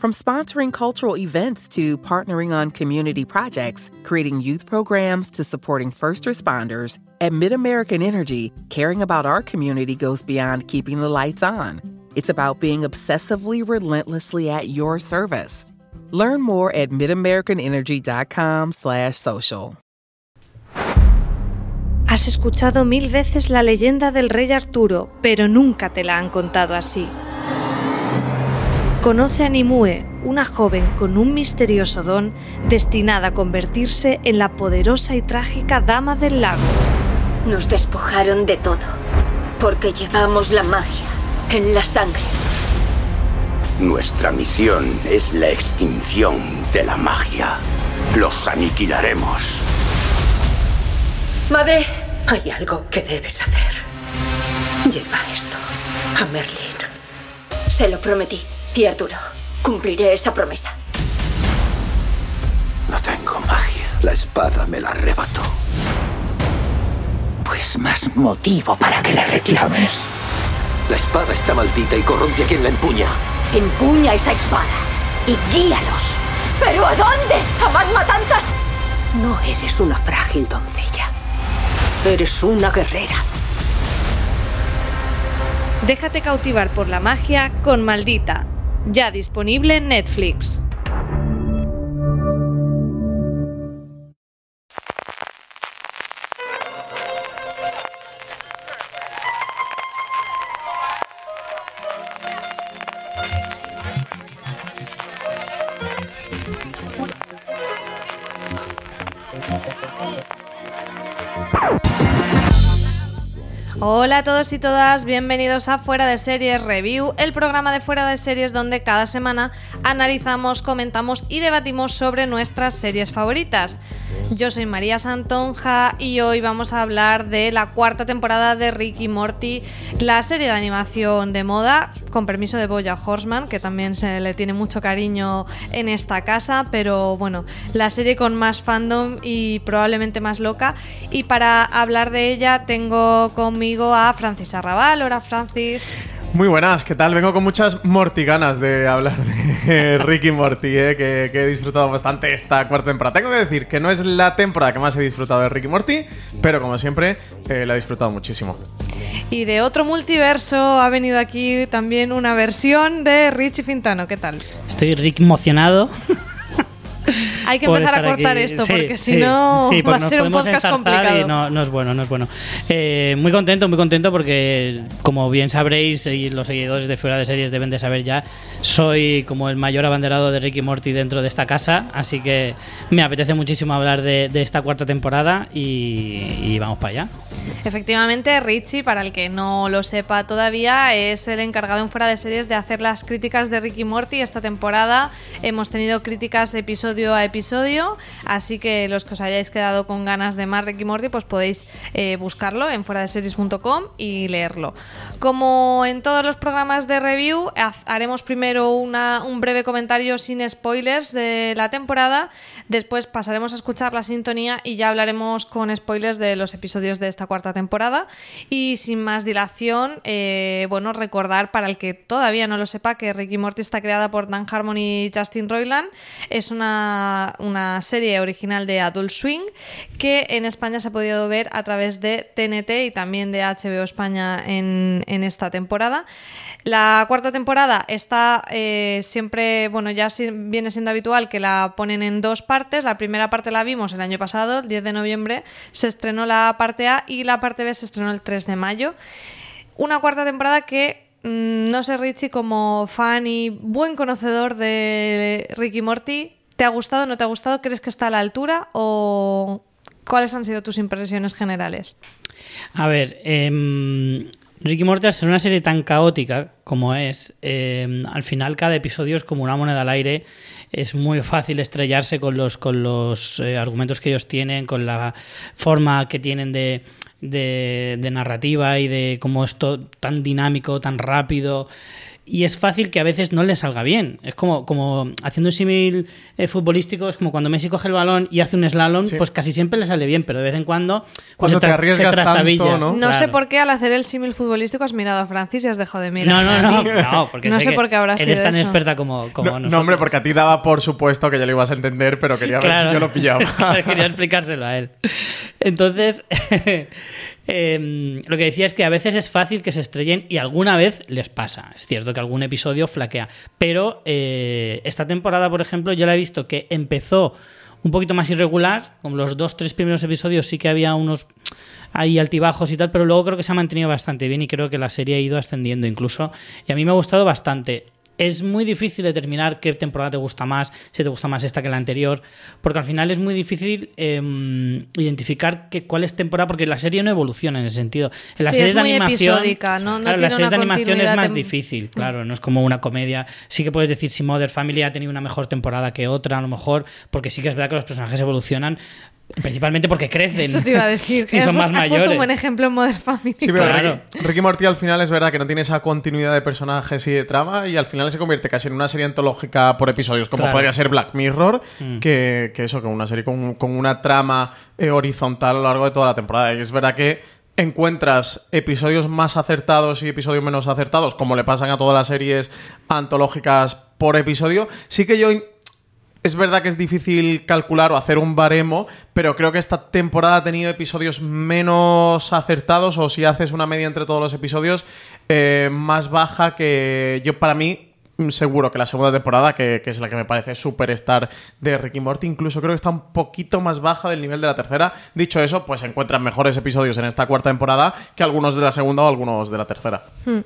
From sponsoring cultural events to partnering on community projects, creating youth programs to supporting first responders, at MidAmerican Energy, caring about our community goes beyond keeping the lights on. It's about being obsessively relentlessly at your service. Learn more at midamericanenergy.com/social. Has escuchado mil veces la leyenda del rey Arturo, pero nunca te la han contado así. Conoce a Nimue, una joven con un misterioso don destinada a convertirse en la poderosa y trágica Dama del Lago. Nos despojaron de todo, porque llevamos la magia en la sangre. Nuestra misión es la extinción de la magia. Los aniquilaremos. Madre, hay algo que debes hacer. Lleva esto a Merlin. Se lo prometí. Y Arturo, cumpliré esa promesa. No tengo magia. La espada me la arrebató. Pues más motivo para que la reclames. La espada está maldita y corrompe a quien la empuña. Empuña esa espada y guíalos. ¿Pero a dónde? ¿A más matanzas? No eres una frágil doncella. Eres una guerrera. Déjate cautivar por la magia con Maldita, ya disponible en Netflix. A todos y todas, bienvenidos a Fuera de Series Review, el programa de Fuera de Series donde cada semana analizamos, comentamos y debatimos sobre nuestras series favoritas. Yo soy María Santonja y hoy vamos a hablar de la cuarta temporada de Ricky Morty, la serie de animación de moda, con permiso de Boya Horseman, que también se le tiene mucho cariño en esta casa, pero bueno, la serie con más fandom y probablemente más loca. Y para hablar de ella tengo conmigo a Francis Arrabal. Hola Francis. Muy buenas, ¿qué tal? Vengo con muchas mortiganas de hablar de Ricky Morty, ¿eh? que, que, he disfrutado bastante esta cuarta temporada. Tengo que decir que no es la temporada que más he disfrutado de Ricky Morty, pero como siempre, eh, la he disfrutado muchísimo. Y de otro multiverso ha venido aquí también una versión de Richie Fintano. ¿Qué tal? Estoy Rick emocionado. Hay que empezar a cortar aquí. esto Sí, porque si sí, no sí, va a ser un podcast complicado. y No, no es bueno, no es bueno. Eh, muy contento, muy contento porque, como bien sabréis, y los seguidores de Fuera de Series deben de saber ya, soy como el mayor abanderado de Ricky Morty dentro de esta casa, así que me apetece muchísimo hablar de, esta cuarta temporada y, vamos para allá. Efectivamente, Richie, para el que no lo sepa todavía, es el encargado en fuera de series de hacer las críticas de Ricky Morty. Esta temporada hemos tenido críticas episodio a episodio episodio, así que los que os hayáis quedado con ganas de más Ricky Morty, pues podéis eh, buscarlo en fuera de series.com y leerlo. Como en todos los programas de review, haremos primero una, un breve comentario sin spoilers de la temporada, después pasaremos a escuchar la sintonía y ya hablaremos con spoilers de los episodios de esta cuarta temporada. Y sin más dilación, eh, bueno, recordar para el que todavía no lo sepa que Ricky Morty está creada por Dan Harmon y Justin Roiland. Es una, una serie original de Adult Swing que en España se ha podido ver a través de TNT y también de HBO España en, en esta temporada. La cuarta temporada está eh, siempre, bueno, ya viene siendo habitual que la ponen en dos partes. La primera parte la vimos el año pasado, el 10 de noviembre, se estrenó la parte A y la parte B se estrenó el 3 de mayo. Una cuarta temporada que mm, no sé, Richie, como fan y buen conocedor de Ricky Morty, ¿te ha gustado, no te ha gustado? ¿Crees que está a la altura o cuáles han sido tus impresiones generales? A ver, eh, Ricky Morty, al ser una serie tan caótica como es, eh, al final cada episodio es como una moneda al aire. Es muy fácil estrellarse con los, con los eh, argumentos que ellos tienen, con la forma que tienen de, de, narrativa y de cómo es tan dinámico, tan rápido y es fácil que a veces no le salga bien. Es como, como haciendo un símil eh, futbolístico, es como cuando Messi coge el balón y hace un slalom, pues casi siempre le sale bien, pero de vez en cuando, pues cuando te arriesgas tanto, ¿no? No sé por qué al hacer el símil futbolístico has mirado a Francis y has dejado de mirar. No, no, no, no, porque no sé, por qué habrá sido Eres tan experta como, como no, nosotros. No, hombre, porque a ti daba por supuesto que ya lo ibas a entender, pero quería ver si yo lo pillaba. quería explicárselo a él. Entonces, Em, lo que decía es que a veces es fácil que se estrellen y alguna vez les pasa. Es cierto que algún episodio flaquea. Pero eh, esta temporada, por ejemplo, yo la he visto que empezó un poquito más irregular. Como los dos, tres primeros episodios sí que había unos ahí altibajos y tal, pero luego creo que se ha mantenido bastante bien y creo que la serie ha ido ascendiendo incluso. Y a mí me ha gustado bastante es muy difícil determinar qué temporada te gusta más, si te gusta más esta que la anterior, porque al final es muy difícil em, identificar que, cuál es temporada, porque la serie no evoluciona en ese sentido. En las series de animación, ¿no? No claro, de animación es más difícil, claro, no es como una comedia. Sí que puedes decir si Mother Family ha tenido una mejor temporada que otra, a lo mejor, porque sí que es verdad que los personajes evolucionan, Principalmente porque crecen. Eso te iba a decir. y son más mayores. un buen ejemplo en Modern Family. Sí, pero claro. Ricky Morty al final es verdad que no tiene esa continuidad de personajes y de trama y al final se convierte casi en una serie antológica por episodios, como podría ser Black Mirror, mm. que, eso, que una serie con, una trama eh, horizontal a lo largo de toda la temporada. Y es verdad que encuentras episodios más acertados y episodios menos acertados, como le pasan a todas las series antológicas por episodio. Sí que yo es verdad que es difícil calcular o hacer un baremo, pero creo que esta temporada ha tenido episodios menos acertados o si haces una media entre todos los episodios, eh, más baja que yo para mí seguro que la segunda temporada, que, es la que me parece superstar de Ricky Morty, incluso creo que está un poquito más baja del nivel de la tercera. Dicho eso, pues encuentran mejores episodios en esta cuarta temporada que algunos de la segunda o algunos de la tercera. Hmm.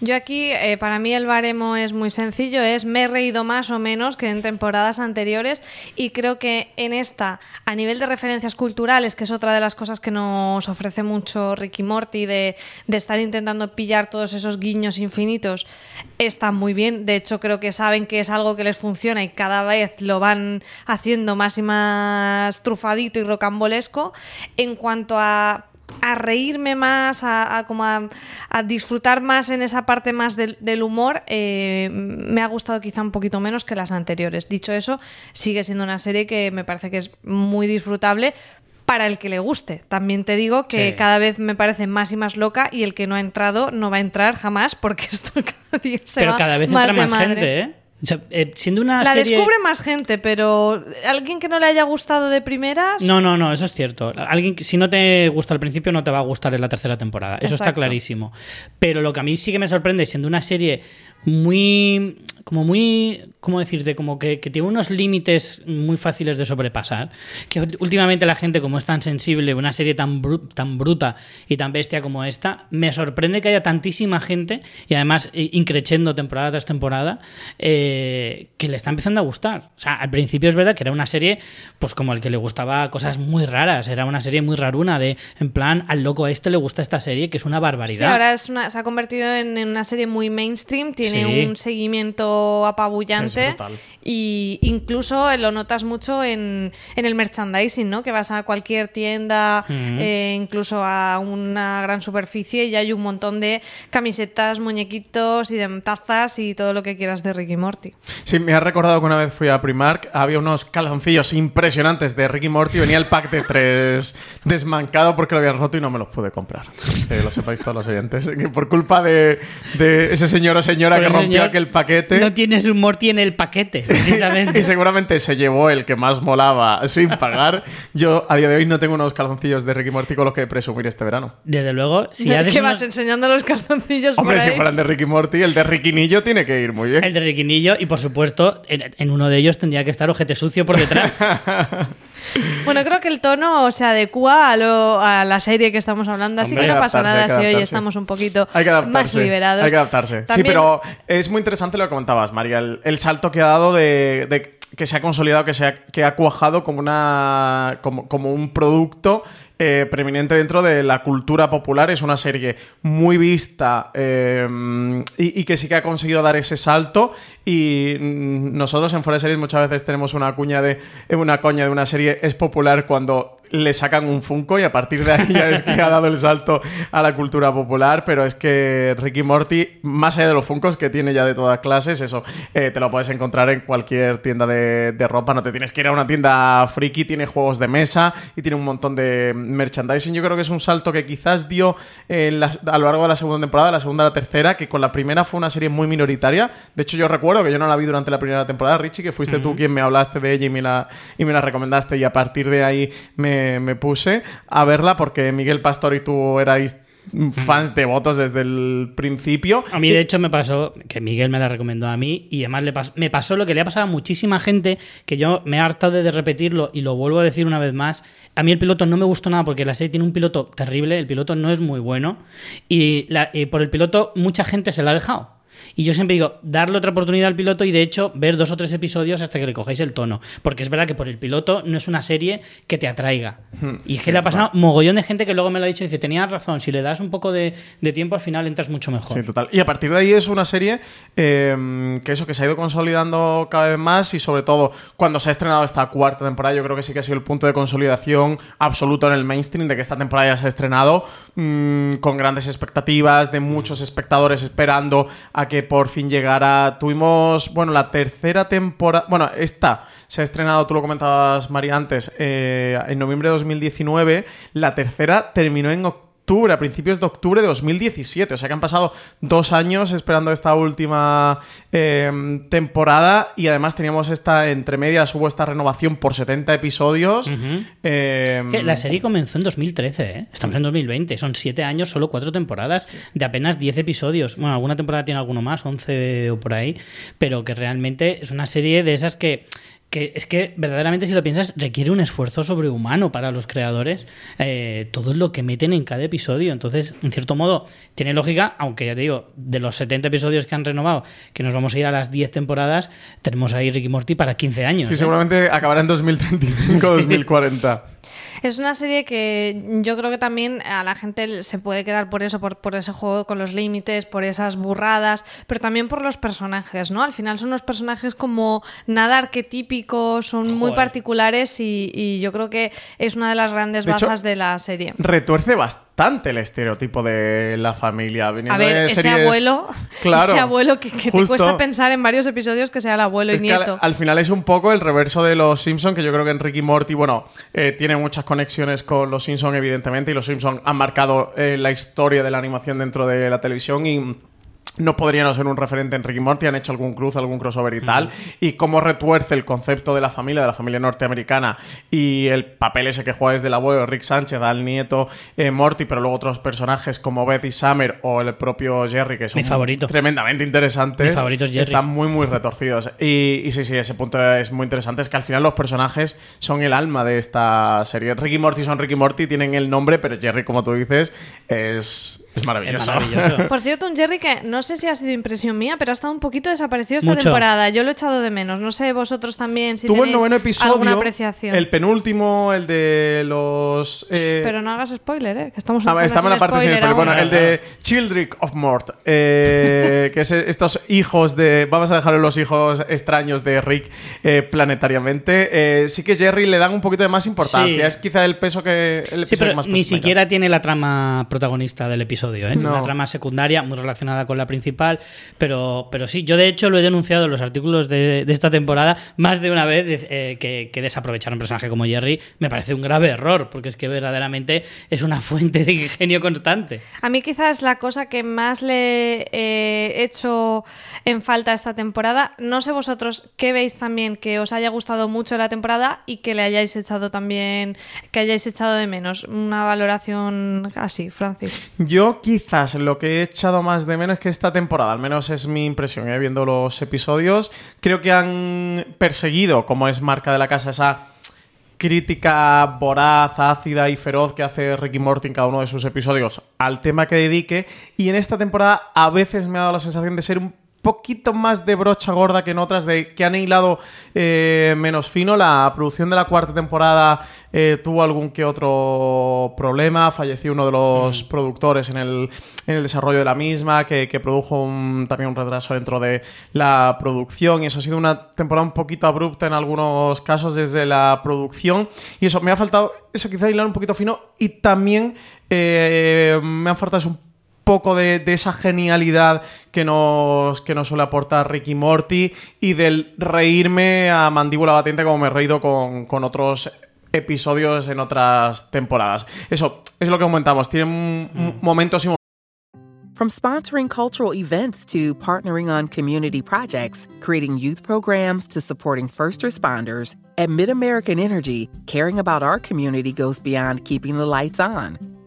Yo aquí, eh, para mí el baremo es muy sencillo, es me he reído más o menos que en temporadas anteriores y creo que en esta, a nivel de referencias culturales, que es otra de las cosas que nos ofrece mucho Ricky Morty, de, de estar intentando pillar todos esos guiños infinitos, está muy bien de hecho, creo que saben que es algo que les funciona y cada vez lo van haciendo más y más trufadito y rocambolesco. En cuanto a reírme más, a, como a, disfrutar más en esa parte más del, humor, eh, me ha gustado quizá un poquito menos que las anteriores. Dicho eso, sigue siendo una serie que me parece que es muy disfrutable, para el que le guste. También te digo que cada vez me parece más y más loca y el que no ha entrado no va a entrar jamás porque esto cada día se Pero cada vez entra más gente, ¿eh? ¿eh? siendo una la descubre más gente, pero alguien que no le haya gustado de primeras. No, no, no, eso es cierto. Alguien si no te gusta al principio, no te va a gustar en la tercera temporada. Eso está clarísimo. Pero lo que a mí sí que me sorprende, siendo una serie muy como muy, ¿cómo decirte? Como que, tiene unos límites muy fáciles de sobrepasar. Que últimamente la gente, como es tan sensible, una serie tan, tan bruta y tan bestia como esta, me sorprende que haya tantísima gente, y además eh, increchendo temporada tras temporada, eh, que le está empezando a gustar. O sea, al principio es verdad que era una serie, pues como al que le gustaba cosas muy raras, era una serie muy raruna, de, en plan, al loco este le gusta esta serie, que es una barbaridad. Sí, ahora es una, se ha convertido en, una serie muy mainstream, tiene un seguimiento apabullante totalmente. Brutal. y incluso lo notas mucho en, en el merchandising, ¿no? Que vas a cualquier tienda, eh, incluso a una gran superficie y hay un montón de camisetas, muñequitos y de tazas y todo lo que quieras de Ricky Morty. Sí, me ha recordado que una vez fui a Primark, había unos calzoncillos impresionantes de Ricky Morty, venía el pack de tres desmancado porque lo habían roto y no me los pude comprar. Que lo sepáis todos los oyentes, que por culpa de, de ese señor o señora que rompió señor aquel paquete. No tienes un Morty en el paquete, precisamente. Y seguramente se llevó el que más molaba sin pagar. Yo a día de hoy no tengo unos calzoncillos de Ricky Morty con los que presumir este verano. Desde luego, si ¿Qué haces vas unos- enseñando los calzoncillos Hombre, por si ahí? fueran de Ricky Morty, el de Ricky Nillo tiene que ir muy bien. el de Riquinillo y por supuesto en, en uno de ellos tendría que estar ojete sucio por detrás. Bueno, creo que el tono se adecua a, lo- a la serie que estamos hablando, así Hombre, que hay no que pasa nada que si hoy estamos un poquito Hay que más liberados. Hay que adaptarse. Sí, También- pero es muy interesante lo que comentabas, María. El, el salto que ha dado de, de que se ha consolidado, que se ha, que ha cuajado como, una, como, como un producto eh, preeminente dentro de la cultura popular. Es una serie muy vista eh, y, que sí que ha conseguido dar ese salto. Y mm, nosotros en Fuera Series muchas veces tenemos una cuña de eh, una coña de una serie es popular cuando le sacan un Funko y a partir de ahí ya es que ha dado el salto a la cultura popular, pero es que Ricky Morty, más allá de los Funkos que tiene ya de todas clases, eso eh, te lo puedes encontrar en cualquier tienda de, de ropa, no te tienes que ir a una tienda friki, tiene juegos de mesa y tiene un montón de merchandising. Yo creo que es un salto que quizás dio en la- a lo largo de la segunda temporada, la segunda a la tercera, que con la primera fue una serie muy minoritaria. De hecho, yo recuerdo que yo no la vi durante la primera temporada, Richie, que fuiste tú quien me hablaste de ella y me la, y me la recomendaste y a partir de ahí me, me puse a verla porque Miguel Pastor y tú erais fans devotos desde el principio. A mí, de hecho, me pasó que Miguel me la recomendó a mí y además le me pasó lo que le ha pasado a muchísima gente, que yo me he hartado de repetirlo y lo vuelvo a decir una vez más. A mí el piloto no me gustó nada porque la serie tiene un piloto terrible, el piloto no es muy bueno y, la- y por el piloto mucha gente se la ha dejado. Y yo siempre digo, darle otra oportunidad al piloto y de hecho ver dos o tres episodios hasta que le cojáis el tono. Porque es verdad que por el piloto no es una serie que te atraiga. Y es que le ha pasado mogollón de gente que luego me lo ha dicho y dice, tenías razón, si le das un poco de, de tiempo al final entras mucho mejor. Sí, total. Y a partir de ahí es una serie eh, que eso, que se ha ido consolidando cada vez más y sobre todo cuando se ha estrenado esta cuarta temporada, yo creo que sí que ha sido el punto de consolidación absoluto en el mainstream de que esta temporada ya se ha estrenado mm, con grandes expectativas, de muchos espectadores esperando a que por fin llegara. Tuvimos, bueno, la tercera temporada, bueno, esta se ha estrenado, tú lo comentabas, María, antes, eh, en noviembre de 2019, la tercera terminó en octubre octubre, a principios de octubre de 2017. O sea que han pasado dos años esperando esta última eh, temporada y además teníamos esta, entre medias, hubo esta renovación por 70 episodios. Eh, Que la serie comenzó en 2013, ¿eh? estamos en 2020, son 7 años, solo 4 temporadas de apenas 10 episodios. Bueno, alguna temporada tiene alguno más, 11 o por ahí, pero que realmente es una serie de esas que, que es que verdaderamente si lo piensas requiere un esfuerzo sobrehumano para los creadores eh, todo lo que meten en cada episodio. Entonces, en cierto modo, tiene lógica, aunque ya te digo, de los 70 episodios que han renovado, que nos vamos a ir a las 10 temporadas, tenemos ahí Ricky Morty para 15 años. sí, ¿eh? seguramente acabará en 2035 2040. Es una serie que yo creo que también a la gente se puede quedar por eso, por, por ese juego con los límites, por esas burradas, pero también por los personajes, ¿no? Al final son unos personajes como nada arquetípicos, son muy particulares y, y yo creo que es una de las grandes De hecho, bazas de la serie. Retuerce bastante el estereotipo de la familia. viniendo A ver, de ese series- abuelo, Claro, ese abuelo que, que te cuesta pensar en varios episodios que sea el abuelo Es y al, nieto. al final es un poco el reverso de los Simpsons, que yo creo que en Ricky Morty, bueno, eh, tiene muchas conexiones con los Simpsons, evidentemente, y los Simpsons han marcado eh, la historia de la animación dentro de la televisión y no podría no ser un referente en Ricky Morty, han hecho algún cruz, algún crossover y tal, y cómo retuerce el concepto de la familia, de la familia norteamericana, y el papel ese que juega desde el abuelo, Rick Sánchez, al nieto eh, Morty, pero luego otros personajes como Beth y Summer o el propio Jerry, que son Mi favorito. tremendamente interesantes. Mi favorito es Jerry. Están muy, muy retorcidos. Y, y sí, sí, ese punto es muy interesante. Es que al final los personajes son el alma de esta serie. Ricky Morty son Ricky Morty, tienen el nombre, pero Jerry, como tú dices, es, es maravilloso. Es maravilloso. Por cierto, un Jerry que no no sé si ha sido impresión mía, pero ha estado un poquito desaparecido esta Mucho. temporada. Yo lo he echado de menos. No sé vosotros también si Tuvo el tenéis noveno episodio, alguna apreciación. el penúltimo, el de los... eh, Pero no hagas spoiler, ¿eh? Que estamos Ah, estamos en la parte spoiler pero bueno, el de Children of Mort, eh, que es estos hijos de. Vamos a dejar los hijos extraños de Rick eh, planetariamente. Eh, sí que Jerry le dan un poquito de más importancia. Sí. Es quizá el peso que. El Sí, episodio pero que más ni siquiera tiene la trama protagonista del episodio, ¿eh? No. Una trama secundaria muy relacionada con la principal, pero, pero sí, yo de hecho lo he denunciado en los artículos de, de esta temporada más de una vez eh, que, que desaprovechar un personaje como Jerry me parece un grave error, porque es que verdaderamente es una fuente de ingenio constante. A mí quizás la cosa que más le he hecho en falta esta temporada, no sé vosotros qué veis también que os haya gustado mucho la temporada y que le hayáis echado también, que hayáis echado de menos. Una valoración así, Francis. Yo quizás lo que he echado más de menos es que esta temporada, al menos es mi impresión, ¿eh? viendo los episodios, creo que han perseguido, como es marca de la casa, esa crítica voraz, ácida y feroz que hace Ricky Morty en cada uno de sus episodios al tema que dedique. Y en esta temporada a veces me ha dado la sensación de ser un poquito más de brocha gorda que en otras, de que han hilado eh, menos fino. La producción de la cuarta temporada eh, tuvo algún que otro problema. Falleció uno de los productores en el, en el desarrollo de la misma, que, que produjo un- también un retraso dentro de la producción. Y eso ha sido una temporada un poquito abrupta en algunos casos desde la producción. Y eso, me ha faltado, eso quizá hilar un poquito fino. Y también eh, me han faltado un poco de, de esa genialidad que nos, que nos suele aportar Ricky Morty y del reírme a mandíbula batiente como me he reído con, con otros episodios en otras temporadas. Eso es lo que comentamos. Tienen mm, momentos y From sponsoring cultural events to partnering on community projects, creating youth programs to supporting first responders, at MidAmerican Energy, caring about our community goes beyond keeping the lights on.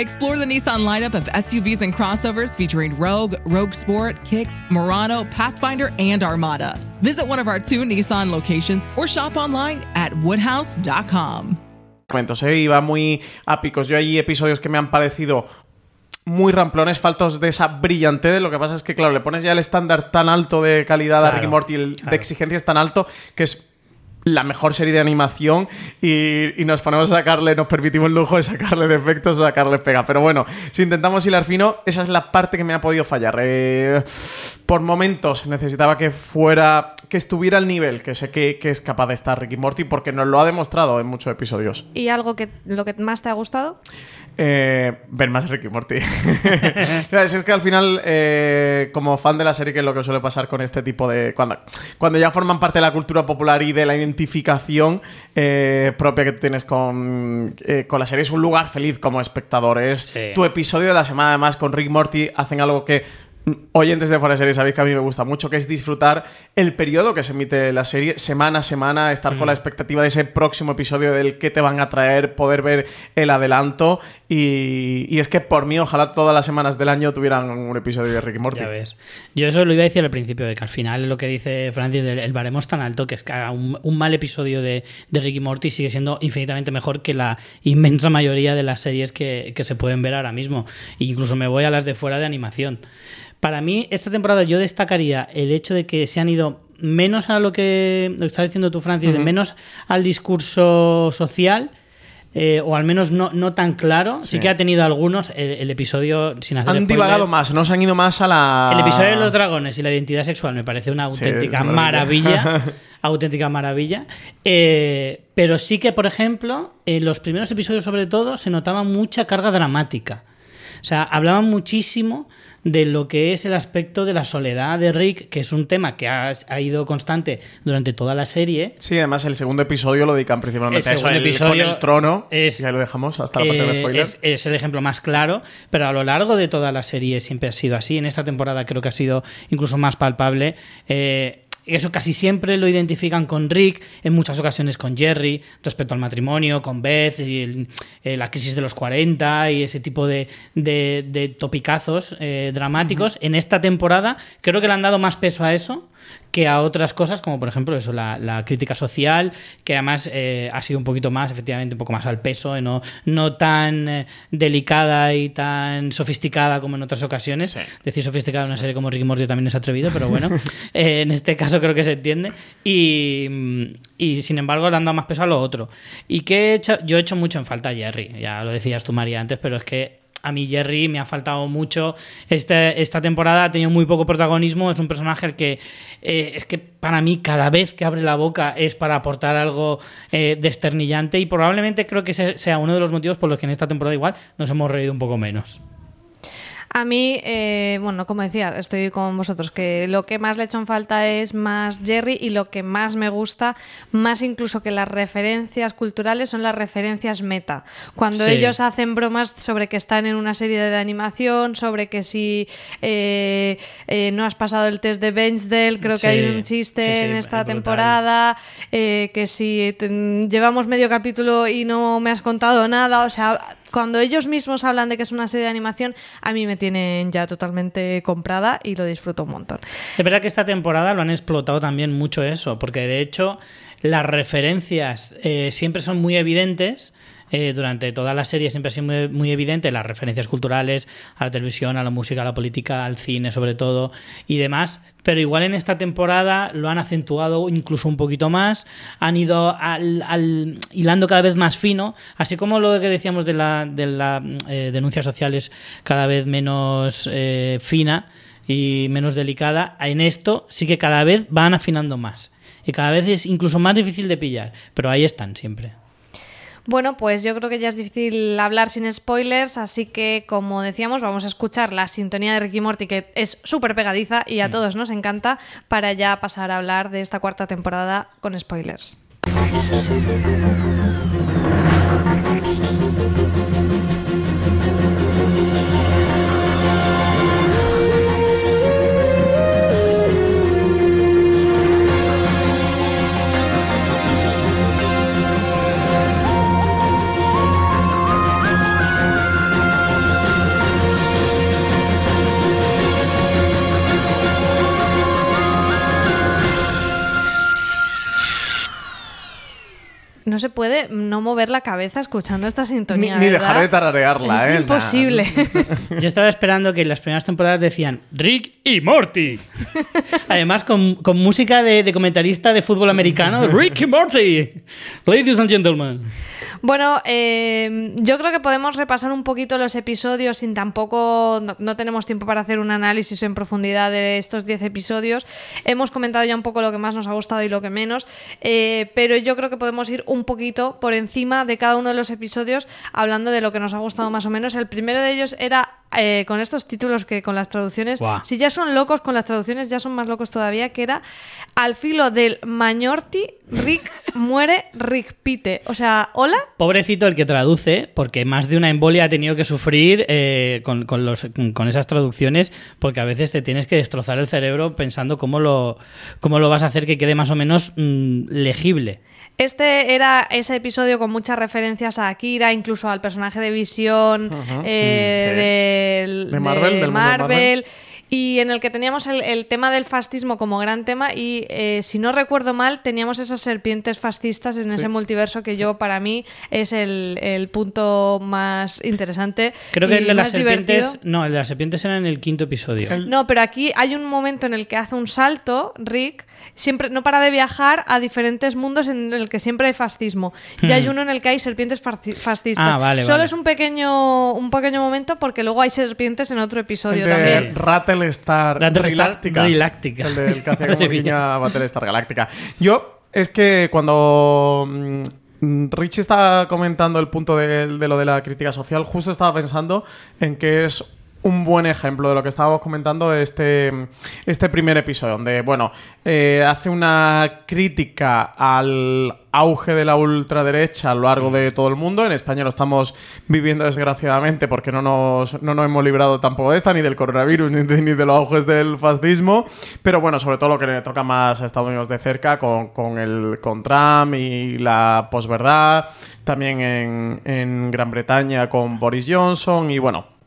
Explore the Nissan lineup of SUVs and crossovers featuring Rogue, Rogue Sport, Kicks, Murano, Pathfinder, and Armada. Visit one of our two Nissan locations or shop online at woodhouse.com. ¿eh? Iba muy a picos. Yo hay episodios que me han parecido muy ramplones, faltos de esa brillantez. Lo que pasa es que, claro, le pones ya el estándar tan alto de calidad a Claro, Ricky Morty, el claro. de tan alto que es la mejor serie de animación y, y nos ponemos a sacarle, nos permitimos el lujo de sacarle defectos o sacarle pega. Pero bueno, si intentamos hilar fino, esa es la parte que me ha podido fallar. Eh, por momentos necesitaba que fuera, que estuviera al nivel que sé que, que es capaz de estar Ricky Morty porque nos lo ha demostrado en muchos episodios. ¿Y algo que lo que más te ha gustado? Eh, ver más Ricky Morty. Es que al final, eh, como fan de la serie, que es lo que suele pasar con este tipo de. Cuando, cuando ya forman parte de la cultura popular y de la identificación eh, propia que tú tienes con, eh, con la serie, es un lugar feliz como espectador. Es Sí. tu episodio de la semana, además, con Rick Morty, hacen algo que. Mm, Oyentes de Fuera de Serie, sabéis que a mí me gusta mucho, que es disfrutar el periodo que se emite la serie, semana a semana, estar con la expectativa de ese próximo episodio del que te van a traer, poder ver el adelanto. Y, y es que por mí, ojalá todas las semanas del año tuvieran un episodio de Rick y Morty. Ya ves. Yo eso lo iba a decir al principio, de que al final es lo que dice Francis, del el baremo es tan alto que es que un, un mal episodio de, de Ricky Morty sigue siendo infinitamente mejor que la inmensa mayoría de las series que, que se pueden ver ahora mismo. E incluso me voy a las de fuera de animación. Para mí, esta temporada yo destacaría el hecho de que se han ido menos a lo que, lo que estás diciendo tú, Francis, menos al discurso social. eh, o al menos no, no tan claro. Sí. Sí. que ha tenido algunos. El, el episodio, sin hacer Han spoiler, divagado más, no se han ido más a la. el episodio de los dragones y la identidad sexual me parece una auténtica maravilla. maravilla. auténtica maravilla. Eh, pero sí que, por ejemplo, en los primeros episodios, sobre todo, se notaba mucha carga dramática. O sea, hablaban muchísimo de lo que es el aspecto de la soledad de Rick, que es un tema que ha, ha ido constante durante toda la serie. Sí, además el segundo episodio lo dedican principalmente El a eso, el- episodio con el trono. es- y ahí lo dejamos hasta la parte de Eh, spoiler. es, es el ejemplo más claro, pero a lo largo de toda la serie siempre ha sido así. En esta temporada creo que ha sido incluso más palpable. Eh, eso casi siempre lo identifican con Rick, en muchas ocasiones con Jerry, respecto al matrimonio, con Beth, y el- eh, la crisis de los 40 y ese tipo de, de- de topicazos eh, dramáticos. En esta temporada creo que le han dado más peso a eso que a otras cosas, como por ejemplo eso, la, la crítica social, que además eh, ha sido un poquito más, efectivamente, un poco más al peso, no, no tan eh, delicada y tan sofisticada como en otras ocasiones. Decir sofisticada en una serie como Ricky Morty también es atrevido, pero bueno, eh, en este caso creo que se entiende. Y, mm, y, sin embargo le han dado más peso a lo otro. Y que he hecho- yo he hecho mucho en falta a Jerry, ya lo decías tú María antes, pero es que a mí Jerry me ha faltado mucho. Este- esta temporada ha tenido muy poco protagonismo. Es un personaje que eh, es que para mí cada vez que abre la boca es para aportar algo eh, desternillante y probablemente creo que ese sea uno de los motivos por los que en esta temporada igual nos hemos reído un poco menos. A mí, eh, bueno, como decía, estoy con vosotros, que lo que más le he hecho en falta es más Jerry y lo que más me gusta, más incluso que las referencias culturales, son las referencias meta. Cuando Sí. ellos hacen bromas sobre que están en una serie de animación, sobre que si eh, eh, no has pasado el test de Benchdale, creo que hay un chiste sí, en es esta brutal. temporada, eh, que si te- llevamos medio capítulo y no me has contado nada, o sea, cuando ellos mismos hablan de que es una serie de animación, a mí me tienen ya totalmente comprada y lo disfruto un montón. Es verdad que esta temporada lo han explotado también mucho eso, porque de hecho las referencias eh, siempre son muy evidentes. Eh, durante toda la serie siempre ha sido muy, muy evidente las referencias culturales a la televisión, a la música, a la política, al cine sobre todo y demás. Pero igual en esta temporada lo han acentuado incluso un poquito más, han ido al, al- hilando cada vez más fino, así como lo que decíamos de la, de la eh, denuncia social es cada vez menos eh, fina y menos delicada, en esto sí que cada vez van afinando más. Y cada vez es incluso más difícil de pillar, pero ahí están siempre. Bueno, pues yo creo que ya es difícil hablar sin spoilers, así que como decíamos, vamos a escuchar la sintonía de Ricky Morty, que es súper pegadiza y a todos nos encanta, para ya pasar a hablar de esta cuarta temporada con spoilers. No se puede no mover la cabeza escuchando esta Ni, sintonía. ni ¿verdad? dejar de tararearla, Es ¿eh? imposible. Yo estaba esperando que en las primeras temporadas decían Rick y Morty. Además, con, con música de, de comentarista de fútbol americano, Rick y Morty. Ladies and gentlemen. Bueno, eh, yo creo que podemos repasar un poquito los episodios sin tampoco. No, no tenemos tiempo para hacer un análisis en profundidad de estos 10 episodios. Hemos comentado ya un poco lo que más nos ha gustado y lo que menos. eh, pero yo creo que podemos ir un poquito por encima de cada uno de los episodios hablando de lo que nos ha gustado más o menos. El primero de ellos era. Eh, con estos títulos que con las traducciones, si ya son locos con las traducciones, ya son más locos todavía, que era al filo del Mañorti, Rick muere, Rick pite. O sea, hola, Pobrecito el que traduce, porque más de una embolia ha tenido que sufrir eh, con, con los- con esas traducciones, porque a veces te tienes que destrozar el cerebro pensando cómo lo, cómo lo vas a hacer que quede más o menos mm, legible. Este era ese episodio con muchas referencias a Akira, incluso al personaje de Visión eh, Mm, sí. Del- De Marvel, del mundo de Marvel, Marvel. Y en el que teníamos el, el tema del fascismo como gran tema y eh, si no recuerdo mal teníamos esas serpientes fascistas en ese multiverso que yo para mí es el, el punto más interesante. Creo que y el de las divertido. serpientes. No, el de las serpientes era en el quinto episodio. No, pero aquí hay un momento en el que hace un salto, Rick, siempre no para de viajar a diferentes mundos en el que siempre hay fascismo. Y hay uno en el que hay serpientes fascistas. Hmm. Ah, vale, Solo vale. es un pequeño, un pequeño momento porque luego hay serpientes en otro episodio también. Rattlestar Rattlestar Reláctica. Reláctica. El del que hacía como Battlestar Galáctica. Yo, es que cuando mm, Richie estaba comentando el punto de, de lo de la crítica social, justo estaba pensando en que es un buen ejemplo de lo que estábamos comentando este, este primer episodio, donde, bueno, eh, hace una crítica al auge de la ultraderecha a lo largo de todo el mundo. En España lo estamos viviendo desgraciadamente porque no nos, no nos hemos librado tampoco de esta, ni del coronavirus, ni de, los auges del fascismo. Pero bueno, sobre todo lo que le toca más a Estados Unidos de cerca con, con el, con Trump y la posverdad. También en, en Gran Bretaña con Boris Johnson y bueno,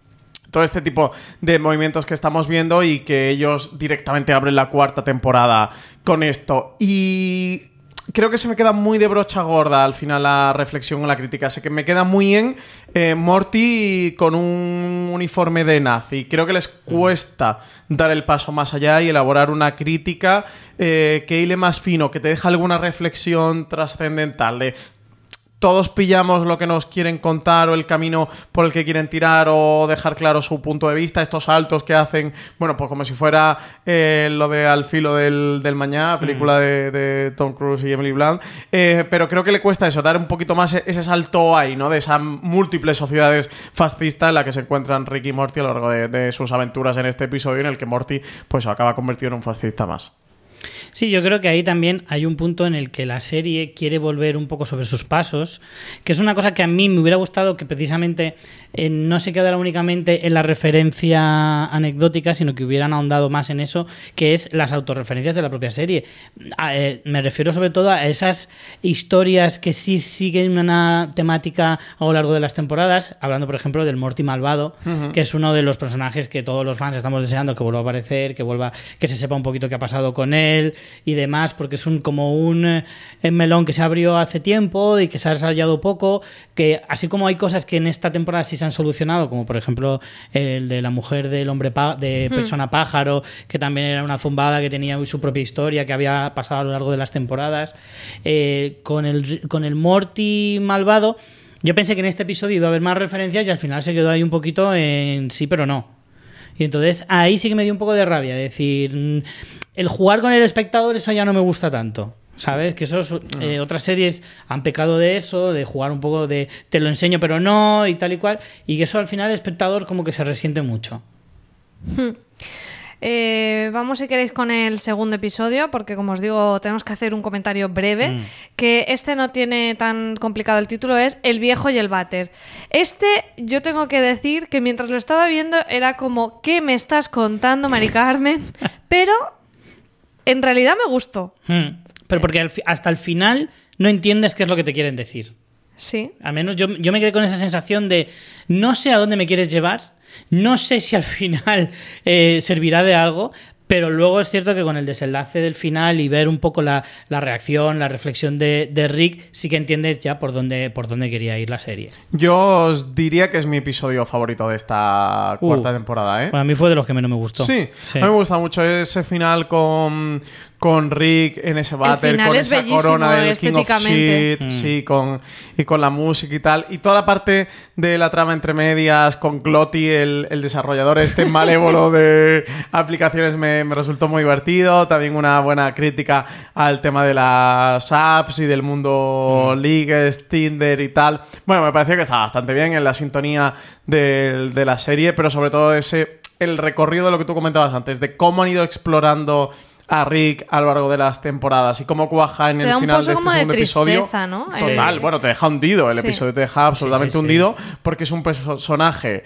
todo este tipo de movimientos que estamos viendo y que ellos directamente abren la cuarta temporada con esto. Y creo que se me queda muy de brocha gorda al final la reflexión o la crítica. Sé que me queda muy en eh, Morty con un uniforme de nazi. Creo que les cuesta dar el paso más allá y elaborar una crítica eh, que hile más fino, que te deja alguna reflexión trascendental de todos pillamos lo que nos quieren contar o el camino por el que quieren tirar o dejar claro su punto de vista, estos saltos que hacen, bueno, pues como si fuera eh, lo de Al filo del, del mañana, película de, de Tom Cruise y Emily Blunt, Eh, pero creo que le cuesta eso, dar un poquito más e- ese salto ahí, ¿no? De esas múltiples sociedades fascistas en la que se encuentran Rick y Morty a lo largo de, de sus aventuras en este episodio en el que Morty pues acaba convertido en un fascista más. Sí, yo creo que ahí también hay un punto en el que la serie quiere volver un poco sobre sus pasos, que es una cosa que a mí me hubiera gustado que precisamente eh, no se quedara únicamente en la referencia anecdótica, sino que hubieran ahondado más en eso, que es las autorreferencias de la propia serie. A- eh, me refiero sobre todo a esas historias que sí siguen una temática a lo largo de las temporadas, hablando por ejemplo del Morty malvado, que es uno de los personajes que todos los fans estamos deseando que vuelva a aparecer, que vuelva, que se sepa un poquito qué ha pasado con él y demás, porque es un como un eh, melón que se abrió hace tiempo y que se ha desarrollado poco, que así como hay cosas que en esta temporada sí se han solucionado, como por ejemplo el de la mujer del hombre de persona pájaro, que también era una zumbada que tenía su propia historia que había pasado a lo largo de las temporadas, eh, con el con el Morty malvado. Yo pensé que en este episodio iba a haber más referencias y al final se quedó ahí un poquito en sí, pero no. Y entonces ahí sí que me dio un poco de rabia. decir, mm, el jugar con el espectador, eso ya no me gusta tanto. ¿Sabes? Que eso es, eh, otras series han pecado de eso, de jugar un poco de te lo enseño pero no y tal y cual. Y que eso al final el espectador como que se resiente mucho. Hmm. Eh, vamos, si queréis, con el segundo episodio, porque como os digo, tenemos que hacer un comentario breve. Mm. Que este no tiene tan complicado el título, es El viejo y el váter. Este, yo tengo que decir que mientras lo estaba viendo, era como, ¿qué me estás contando, Mari Carmen? Pero en realidad me gustó. Hmm. Pero porque hasta el final no entiendes qué es lo que te quieren decir. Sí. Al menos yo, yo me quedé con esa sensación de no sé a dónde me quieres llevar, no sé si al final eh, servirá de algo, pero luego es cierto que con el desenlace del final y ver un poco la, la reacción, la reflexión de, de Rick, sí que entiendes ya por dónde, por dónde quería ir la serie. Yo os diría que es mi episodio favorito de esta Uh. cuarta temporada, ¿eh? Para mí fue de los que menos me gustó. Sí, a mí me gusta mucho ese final con, con Rick en ese váter, final con es esa corona del King of. Shit, Mm. sí, con, y con la música y tal. Y toda la parte de la trama entre medias, con Glotty, el, el desarrollador este malévolo de aplicaciones, me, me resultó muy divertido. También una buena crítica al tema de las apps y del mundo Leagues, Tinder y tal. Bueno, me pareció que estaba bastante bien en la sintonía del- de la serie, pero sobre todo ese el recorrido de lo que tú comentabas antes, de cómo han ido explorando a Rick a lo largo de las temporadas y cómo cuaja en Te el final de este de segundo episodio. ¿no? Total, Eh, bueno, te deja hundido. El sí. episodio te deja absolutamente Sí, sí, sí. hundido porque es un personaje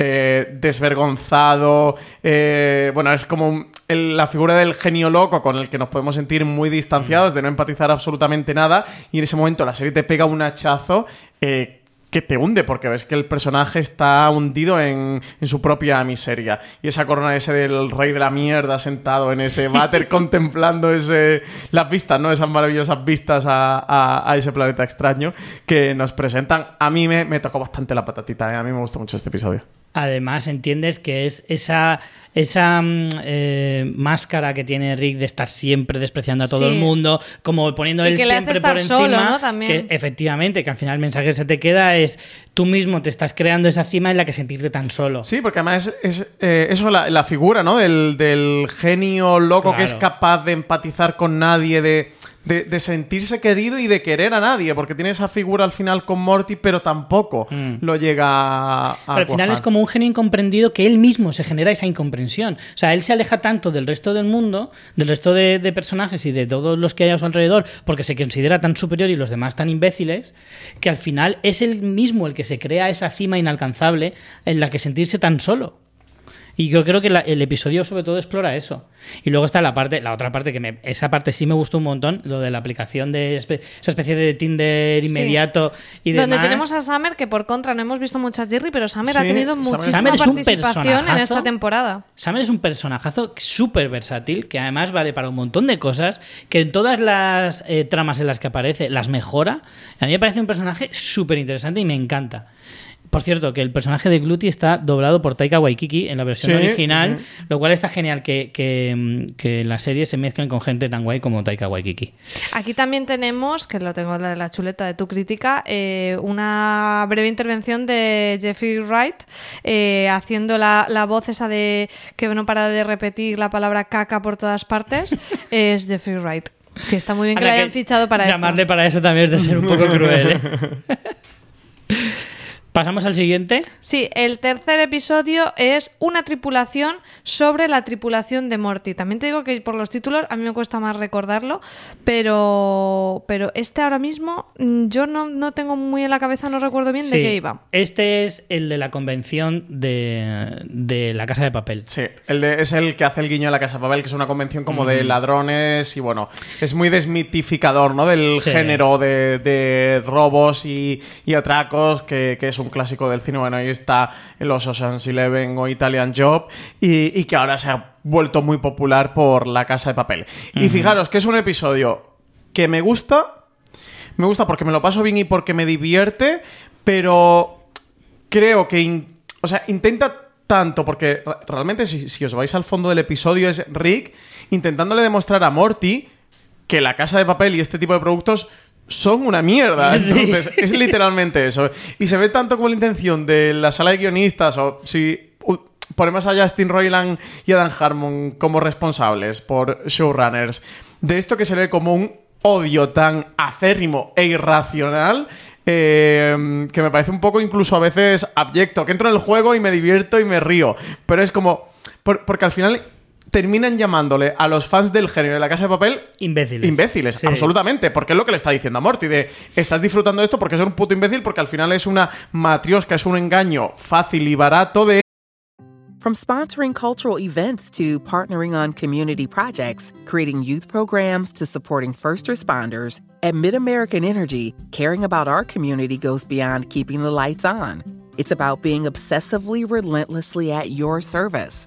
eh, desvergonzado. eh, bueno, es como el- la figura del genio loco con el que nos podemos sentir muy distanciados, de no empatizar absolutamente nada. Y en ese momento la serie te pega un hachazo. eh, que te hunde porque ves que el personaje está hundido en, en su propia miseria. Y esa corona ese del rey de la mierda sentado en ese váter contemplando ese, las vistas, ¿no? Esas maravillosas vistas a, a- a ese planeta extraño que nos presentan. A mí me, me tocó bastante la patatita, ¿eh? A mí me gustó mucho este episodio. Además, entiendes que es esa, esa mm, eh, máscara que tiene Rick de estar siempre despreciando a todo Sí. el mundo, como poniendo él que le hace siempre por solo, encima. ¿no? También. Que efectivamente, que al final el mensaje que se te queda es tú mismo te estás creando esa cima en la que sentirte tan solo. Sí, porque además es, es, eh, eso, la, la figura, ¿no? Del, del genio loco que es capaz de empatizar con nadie, de, de, de sentirse querido y de querer a nadie, porque tiene esa figura al final con Morty, pero tampoco Mm. lo llega a, a Pero al final es como un genio incomprendido que él mismo se genera esa incomprensión. O sea, él se aleja tanto del resto del mundo, del resto de, de personajes y de todos los que hay a su alrededor, porque se considera tan superior y los demás tan imbéciles, que al final es él mismo el que se crea esa cima inalcanzable en la que sentirse tan solo. Y yo creo que la- el episodio sobre todo explora eso. Y luego está la parte, la otra parte que me, esa parte sí me gustó un montón, lo de la aplicación de espe- esa especie de Tinder Sí. inmediato y demás. Donde tenemos a Summer, que por contra no hemos visto mucho a Jerry, pero Summer ha tenido Summer- muchísima Summer participación en esta temporada. Summer es un personajazo súper versátil, que además vale para un montón de cosas, que en todas las eh, tramas en las que aparece las mejora. A mí me parece un personaje súper interesante y me encanta. Por cierto, que el personaje de Gluty está doblado por Taika Waikiki en la versión Sí, original, lo cual está genial que, que, mm, que las series se mezclen con gente tan guay como Taika Waikiki. Aquí también tenemos, que lo tengo en la, la chuleta de tu crítica, eh, una breve intervención de Jeffrey Wright eh, haciendo la, la voz esa de que no para de repetir la palabra caca por todas partes. es Jeffrey Wright. Que está muy bien que lo hayan fichado para Llamarle esto. para eso también es de ser un poco cruel. ¿eh? Pasamos al siguiente. Sí, el tercer episodio es una tripulación sobre la tripulación de Morty. También te digo que por los títulos a mí me cuesta más recordarlo, pero, pero este ahora mismo mm, yo no, no tengo muy en la cabeza, no recuerdo bien de qué iba. Este es el de la convención de, de la casa de papel. Sí, el de- es el que hace el guiño a la Casa de Papel, que es una convención como de ladrones y bueno, es muy desmitificador, ¿no? Del Sí. género de, de robos y, y atracos, que, que es un clásico del cine. Bueno, ahí está los Ocean's Eleven o Italian Job y, y que ahora se ha vuelto muy popular por la Casa de Papel. Y fijaros que es un episodio que me gusta, me gusta porque me lo paso bien y porque me divierte, pero creo que o sea, intenta tanto, porque re- realmente si, si os vais al fondo del episodio es Rick intentándole demostrar a Morty que la casa de papel y este tipo de productos son una mierda. Sí. Entonces, es literalmente eso. Y se ve tanto como la intención de la sala de guionistas o si ponemos a Justin Roiland y Adam Harmon como responsables por showrunners de esto que se ve como un odio tan acérrimo e irracional eh, que me parece un poco incluso a veces abyecto, que entro en el juego y me divierto y me río, pero es como, por- porque al final terminan llamándole a los fans del género de la casa de papel Imbéciles. Imbéciles, Sí. absolutamente, porque es lo que le está diciendo a Morty, de estás disfrutando de esto porque es un puto imbécil, porque al final es una matriosca, es un engaño fácil y barato de From sponsoring cultural events to partnering on community projects, creating youth programs to supporting first responders, at MidAmerican Energy, caring about our community goes beyond keeping the lights on. It's about being obsessively relentlessly at your service.